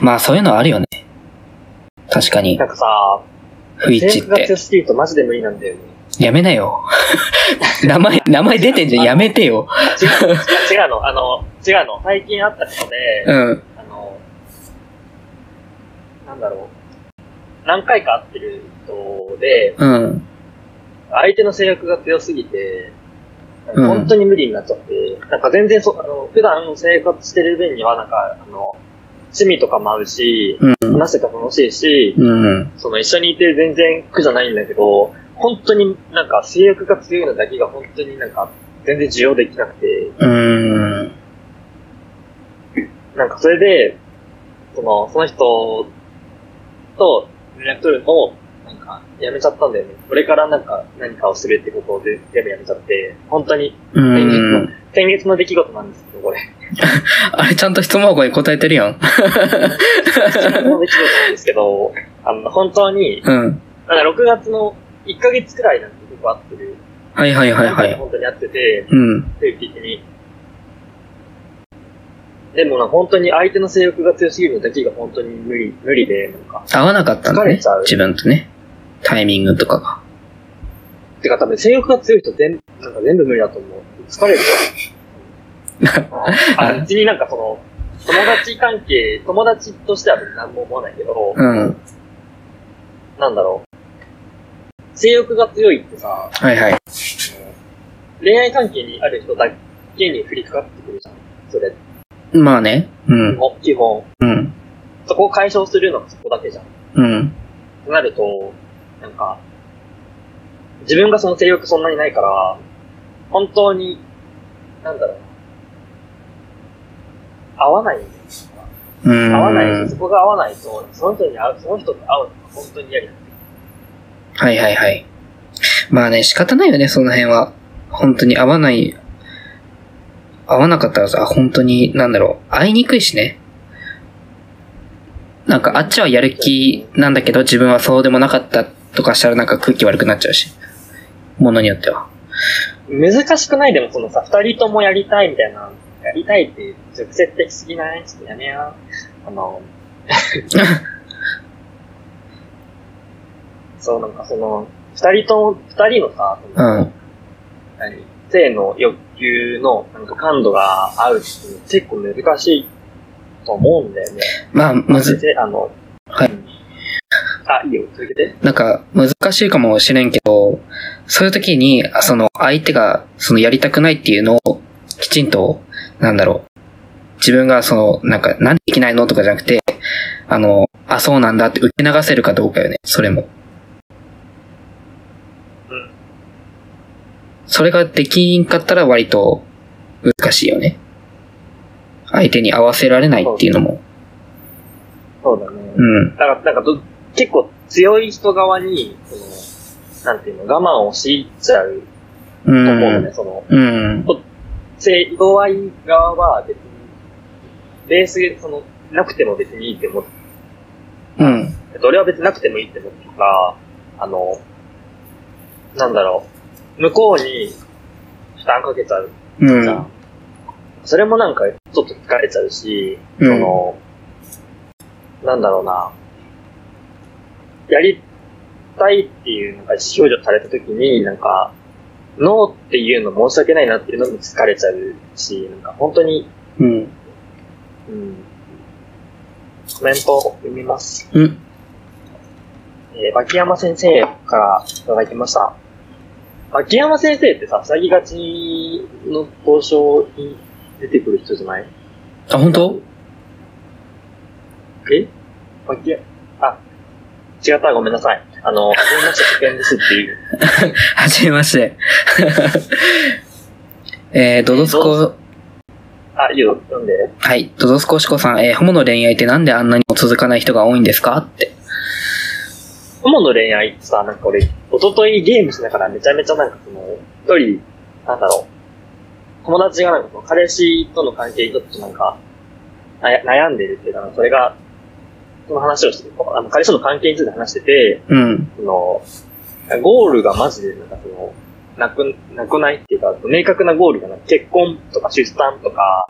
まあ、そういうのあるよね。確かにな。んかさ、不一致って性格が強。すぎるとマジで無理なんだよね。やめなよ。名前、名前出てんじゃん。やめてよ。違う、違う違うの、あの、違うの。最近会った人で、うん。あの、なんだろう。何回か会ってる人で、うん。相手の性欲が強すぎて、うん本当に無理になっちゃって、なんか全然そ、あの、普段生活してる分には、なんか、あの、趣味とかもあるし、うん。話してて楽しいし、うん。その一緒にいて全然苦じゃないんだけど、本当になんか性欲が強いのだけが本当になんか全然需要できなくて、うん。なんかそれで、その、その人と連絡取るのを、なんか、やめちゃったんだよね。これからなんか何かをするってことで全部やめちゃって、本当にう天気のん。先月の出来事なんですけど、これ。あれちゃんと質問箱に答えてるやん。先月の出来事なんですけど、あの、本当に、うん。なんか6月の1ヶ月くらいなんて結構会ってる。はいはいはいはい。本当に会ってて、うん。定期的に。でもな、本当に相手の性欲が強すぎるだけが本当に無理、無理で、なんか。合わなかったんだね。自分とね。タイミングとかが。てか多分性欲が強い人全なんか全部無理だと思う。疲れる あ、別になんかその、友達関係、友達としては何も思わないけど、うん。なんだろう。性欲が強いってさ、はいはい。恋愛関係にある人だけに降りかかってくるじゃん。それ、まあね。うん。基本。うん。そこを解消するのがそこだけじゃん。うん。となると、なんか、自分がその性欲そんなにないから、本当に、なんだろうな。合わないんだよ。うん。合わないし、そこが合わないと、その人に会う、その人と会うのが本当に嫌になってはいはいはい。まあね、仕方ないよね、その辺は。本当に合わない、合わなかったらさ、本当に、なんだろう、会いにくいしね。なんか、あっちはやる気なんだけど、自分はそうでもなかったとかしたらなんか空気悪くなっちゃうし。ものによっては。難しくない？でもそのさ、二人ともやりたいみたいな、やりたいって直接的すぎない？ちょっとやめや。あの、そうなんかその、二人とも、二人のさ、そのうん。何性の欲求のなんか感度が合うっていうの結構難しいと思うんだよね。まあ、むず、であの、はいうんあ、いいよ、続けて。なんか、難しいかもしれんけど、そういう時に、その、相手が、その、やりたくないっていうのを、きちんと、なんだろう。自分が、その、なんか、なんでできないのとかじゃなくて、あの、あ、そうなんだって受け流せるかどうかよね、それも。うん。それができんかったら割と、難しいよね。相手に合わせられないっていうのも。そうだね。うん。だから、なんかど、結構強い人側に、その、なんていうの、我慢を強いちゃううと思うのね、ん。その、うん。性、弱い側は別に、ベースで、その、なくても別にいいって思って、うん。俺は別になくてもいいって思ってるから、あの、なんだろう、向こうに負担かけちゃううん。じゃん。それもなんかちょっと疲れちゃうし、うんその、なんだろうな、やりたいっていうなんか意思表示された時に、なんか、ノーっていうの申し訳ないなっていうのも疲れちゃうし、なんか本当に、うん。うん、コメント読みます。うん。えー、牧山先生からいただきました。牧山先生ってさ、ふさぎがちの交渉に出てくる人じゃない？あ、本当？え？牧山、あ、違ったらごめんなさい。あの、はじめまして、危険ですっていう。はじめまして。えー、ドドスコ、あ、いいよ、読んで。はい、ドドスコシコさん、えー、ホモの恋愛ってなんであんなにも続かない人が多いんですか？って。友の恋愛ってさ、なんか俺、一昨日ゲームしながらめちゃめちゃなんかその、一人、なんだろう、友達がなんかその彼氏との関係にちょっとなんか、悩悩んでるっていうか、それが、その話をして、あの彼氏との関係について話してて、うん。その、ゴールがマジでなんかその、なく、なくないっていうか、明確なゴールがなく結婚とか出産とか、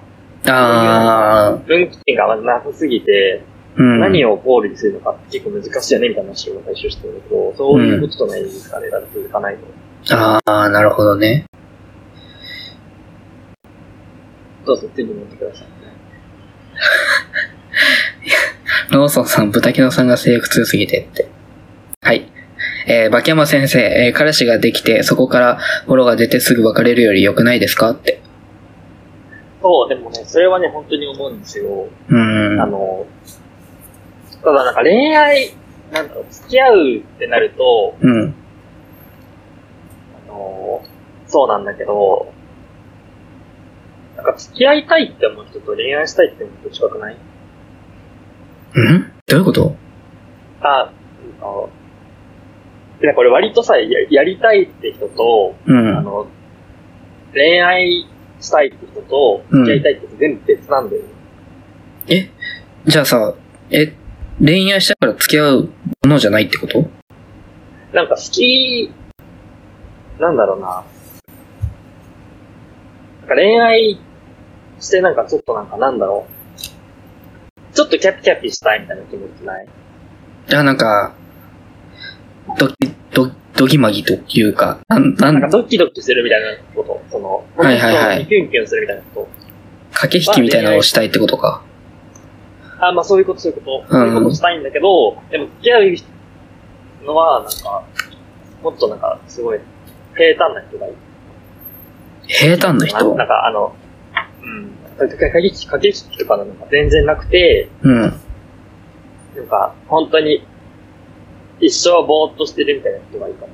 あ分岐点がなさすぎて、ー、うん。何をゴールにするのかって結構難しいよねみたいな話を最初してるんだけど、そういうこととないですかね、だから続かないと。あー、なるほどね。どうぞ、手に持ってください。ローソンさん、豚キノさんが性欲強すぎてって。はい。えー、バキヤマ先生、えー、彼氏ができて、そこからフォローが出てすぐ別れるより良くないですか？って。そう、でもね、それはね、本当に思うんですよ。うーん。あの、ただなんか恋愛、なんだろう、付き合うってなると、うん。あの、そうなんだけど、なんか付き合いたいって思う人と恋愛したいって思う人近くない？ん？どういうこと？あ、あの、で、これ割とさ、ややりたいって人と、うん。あの、恋愛したいって人と付き合いたいって人全部別なんだよね。え？じゃあさ、え、恋愛したから付き合うものじゃないってこと？なんか好き、なんだろうな。なんか恋愛してなんかちょっとなんかなんだろう。ちょっとキャピキャピしたいみたいな気持ちない？あ、なんか、ドキ、ド、ドギマギというか、なん、ななんかん、ドキドキするみたいなこと？その、はいはいはいキュンキュンするみたいなこと？駆け引きみたいなのをしたいってことか。あ、まあそういうこと、そういうこと。うんそういうことしたいんだけど、でも付き合うのは、なんか、もっとなんか、すごい、平坦な人がいい。平坦なな人？なんかあの、うん。駆け引き、駆け引きとかなんか全然なくて、うん。なんか、本当に、一生ぼーっとしてるみたいな人がいいかも。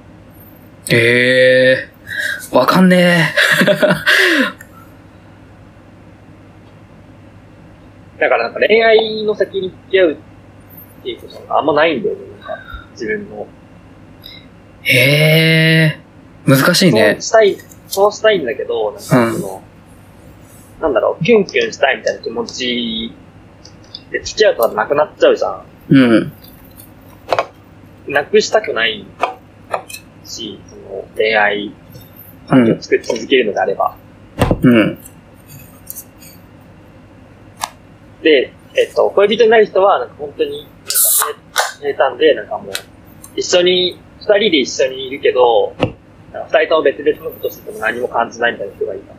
ええー、わかんねだからなんか恋愛の先に付き合うっていうことがあんまないんだよね、なんか、自分の。え。ええー、難しいそうね。したい、そうしたいんだけど、なんかその、なんだろう、キュンキュンしたいみたいな気持ちで付き合うとなくなっちゃうじゃん。うん。なくしたくないし、その恋愛う関係をん。作り続けるのであれば。うん。で、えっと、恋人になる人は、なんか本当に、なんか平平坦で、なんかもう、一緒に、二人で一緒にいるけど、なんか二人とも別々のことしてても何も感じないみたいな人がいいか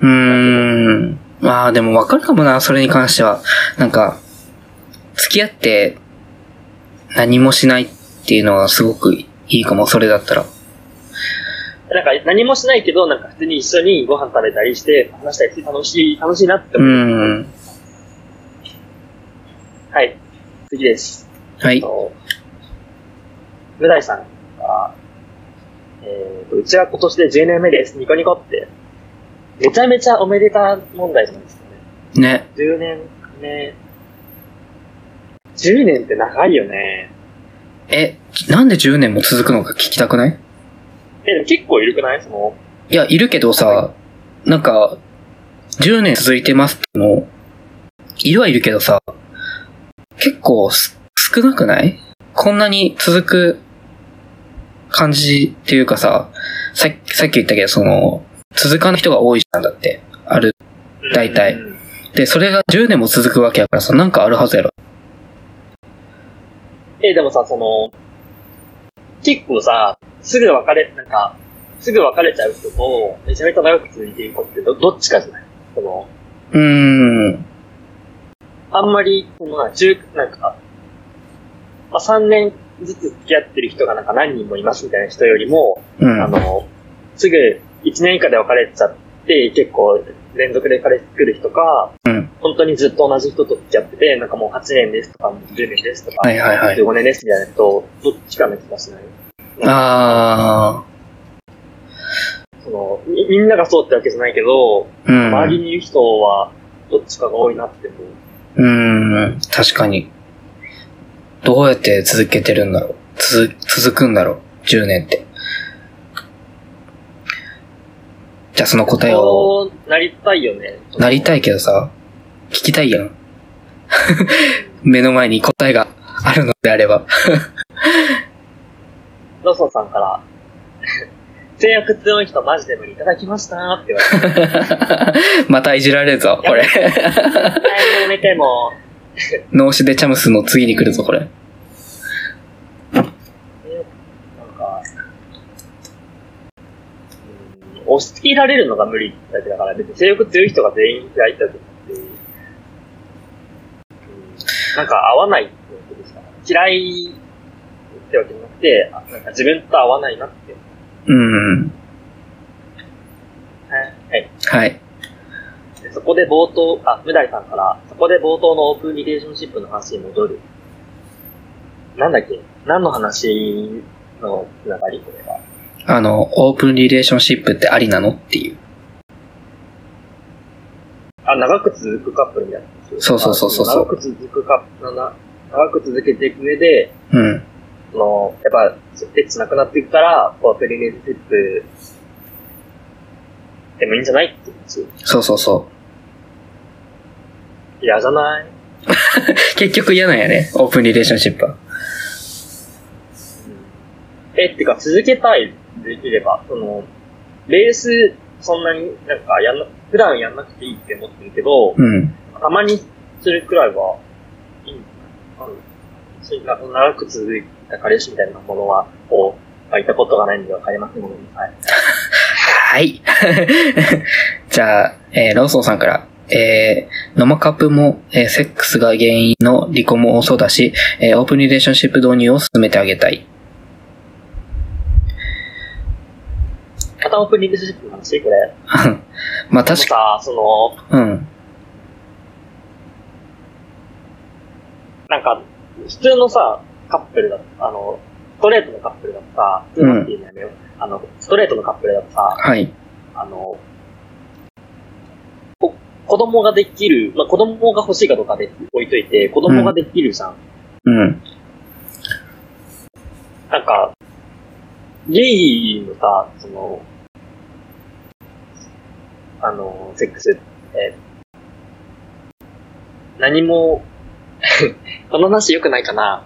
うーん。まあでもわかるかもな、それに関しては。なんか、付き合って何もしないっていうのはすごくいいかも、それだったら。なんか何もしないけど、なんか普通に一緒にご飯食べたりして、話したりして楽しい、楽しいなってう思う。ん。はい。次です。はい。えっと、無題さんが、えーと、うちは今年で10年目です。ニコニコって。めちゃめちゃおめでた問題なんですよね。ね。10年目。10年って長いよね。え、なんで10年も続くのか聞きたくない？え、でも結構いるくない？その、いや、いるけどさ、なんか、10年続いてますっての、いるはいるけどさ、結構す少なくない？こんなに続く感じっていうかさ、さっきさっき言ったけど、その、続かない人が多いじゃんだって。ある。大体うんで、それが10年も続くわけやからさ、なんかあるはずやろ。え、でもさ、その、結構さ、すぐ別れ、なんか、すぐ別れちゃう人と、めちゃめちゃ長く続いていく子ってど、どっちかじゃない？その、うーん。あんまり、そのな、中、なんか、まあ、3年ずつ付き合ってる人がなんか何人もいますみたいな人よりも、うん。あの、すぐ1年以下で別れちゃって、結構連続で彼氏作る人か、うん本当にずっと同じ人と付き合ってて、なんかもう8年ですとか、10年ですとか、はいはいはい。15年ですみたいな人、どっちかの気がしないあそのみ、みんながそうってわけじゃないけど、ー。うん。周りにいる人は、どっちかが多いなって思う。うーん、確かに。どうやって続けてるんだろう？続、続くんだろう ?10 年って。じゃあその答えを、なりたいよね。なりたいけどさ、聞きたいやん。目の前に答えがあるのであれば。ローソンさんから、制約強い人マジで無理いただきましたって言われて。またいじられるぞ、これ。はい、もう寝ても、脳死でチャムスの次に来るぞ、これ。なんか、うん、押し付けられるのが無理だけだから、別に性欲強い人が全員嫌いだと思って、うん、なんか合わないってことですか？嫌いってわけじゃなくて、あなんか自分と合わないなって。うん。はい。はいそこで冒頭、あ、無題さんから、そこで冒頭のオープンリレーションシップの話に戻る。なんだっけ？何の話のつながり？これは。あの、オープンリレーションシップってありなの？っていう。あ、長く続くカップルみたいな話そうそうそうそうそう長く続くカップルな、長く続けていく上で、うん。その、やっぱ、エッチなくなっていくから、オープンリレーションシップでもいいんじゃない？って話。そうそうそ嫌じゃない？う 結局嫌なんやね、オープンリレーションシップは。え、ってか続けたい、できれば。その、ベース、そんなになんかやんな、普段やんなくていいって思ってるけど、うん。たまにするくらいはいいんじゃない？長く続いた彼氏みたいなものは、こう、まあ、いたことがないのでわかりませんものに。はい。はい。じゃあ、えーローソンさんから、えー、ノマカップも、えーセックスが原因の離婚も多そうだし、えーオープンリレーションシップ導入を進めてあげたい。またオープニングシップの話これ。まあ確か、さ、その、うん。なんか、普通のさ、カップルだと、あの、ストレートのカップルだとさ、っていうのやめよう。あの、ストレートのカップルだとさ、はい。あの、こ子供ができる、まあ、子供が欲しいかどうかで置いといて、子供ができるじゃん。うん。なんか、ゲイのさ、その、あの、セックスって、何も、この話良くないかな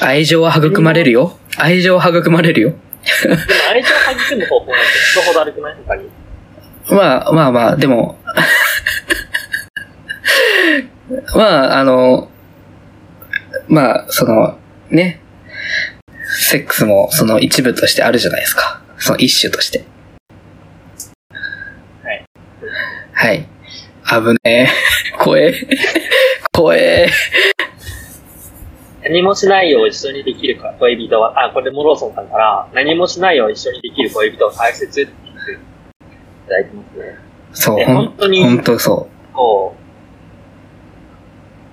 愛情は育まれるよ。愛情は育まれるよ。でも愛情を育む方法なんて人ほど悪くない？他に。まあまあまあ、でも、まあ、あの、まあ、その、ね、セックスもその一部としてあるじゃないですか。その一種として。はい。はい。危ねえ。怖え。怖え。何もしないを一緒にできるか恋人は、あ、これもローソンさんから、何もしないを一緒にできる恋人は大切って言っていただいてますね。そう、本当に本当そう。こ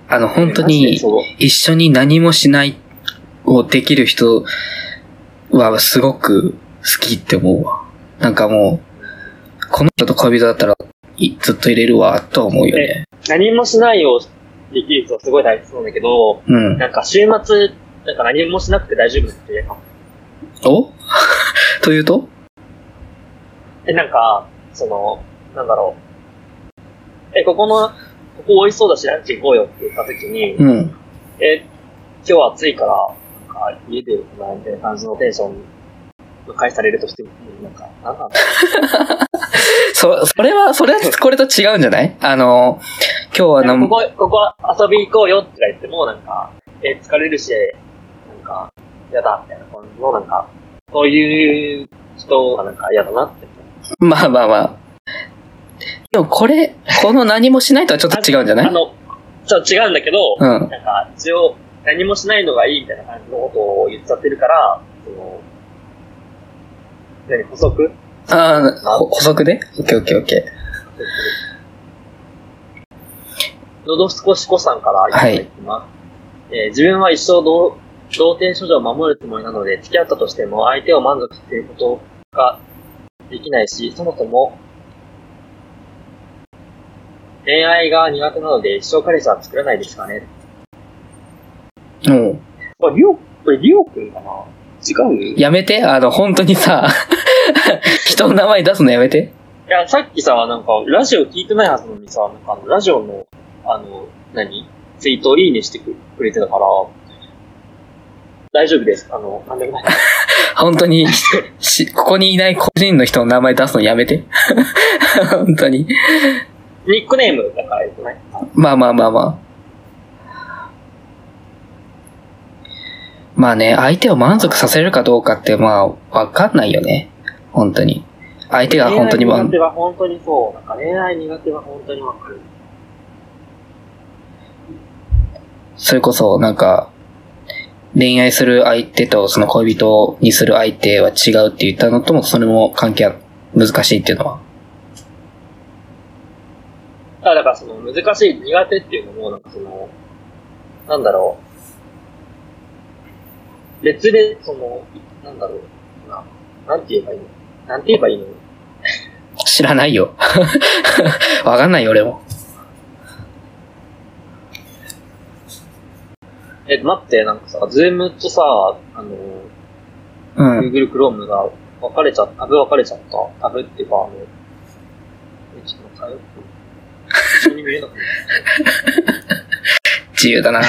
あの、う。本当に、そう一緒に何もしないをできる人はすごく好きって思うわ。なんかもう、この人と恋人だったらいずっと入れるわ、と思うよね。何もしないをできる人はすごい大切なんだけど、うん。なんか週末、なんか何もしなくて大丈夫って言うかも。お？というと？え、なんか、その、なんだろう。え、ここの、ここ美味しそうだしランチ行こうよって言った時に、うん。え、今日暑いから、なんか家でよくないみたいな感じのテンションの返されるとしても、なんか、なんなんだそ、それは、それはこれと違うんじゃない？あの、今日はの、ここ、ここ遊び行こうよって言っても、なんか、え、疲れるし、なんか、嫌だ、みたいな感じの、なんか、そういう人がなんか嫌だなって。まあまあまあ。でもこれ、この何もしないとはちょっと違うんじゃない？あの、ちょっと違うんだけど、うん。なんか、一応、何もしないのがいいみたいな感じのことを言っちゃってるから、その、何、補足？ああ、ほ補足で？オッケーオッケーオッケのど少しこさんからいただいてます。えー自分は一生童童貞処女を守るつもりなので、付き合ったとしても相手を満足させることができないし、そもそも、恋愛が苦手なので一生彼氏は作らないですかね。う。これ、りょう、これ、りょうくんかな？違う？やめて、あの、本当にさ、人の名前出すのやめて。いや、さっきさ、なんか、ラジオ聞いてないはずなのにさ、なんかあの、ラジオの、あの、何？ツイートをいいねしてくれてたから、大丈夫です。あの、なんでもない。本当に、し、ここにいない個人の人の名前出すのやめて。本当に。ニックネームだからよくないまあまあまあまあ。まあね、相手を満足させるかどうかって、まあ、わかんないよね。本当に。相手が本当に満恋愛苦手は本当にそう。なんか恋愛苦手は本当にわかる。それこそ、なんか、恋愛する相手とその恋人にする相手は違うって言ったのとも、それも関係は難しいっていうのは。あだからその難しい苦手っていうのも、なんかその、なんだろう。別で、その、なんだろう。な、なんて言えばいいのなんて言えばいいの？知らないよ。わかんないよ、俺も。え、待って、なんかさ、ズームとさ、あの、うん。Google Chrome が分かれちゃった、タブ分かれちゃった？タブっていうか、あの、あの一緒に見えなくなる。自由だな。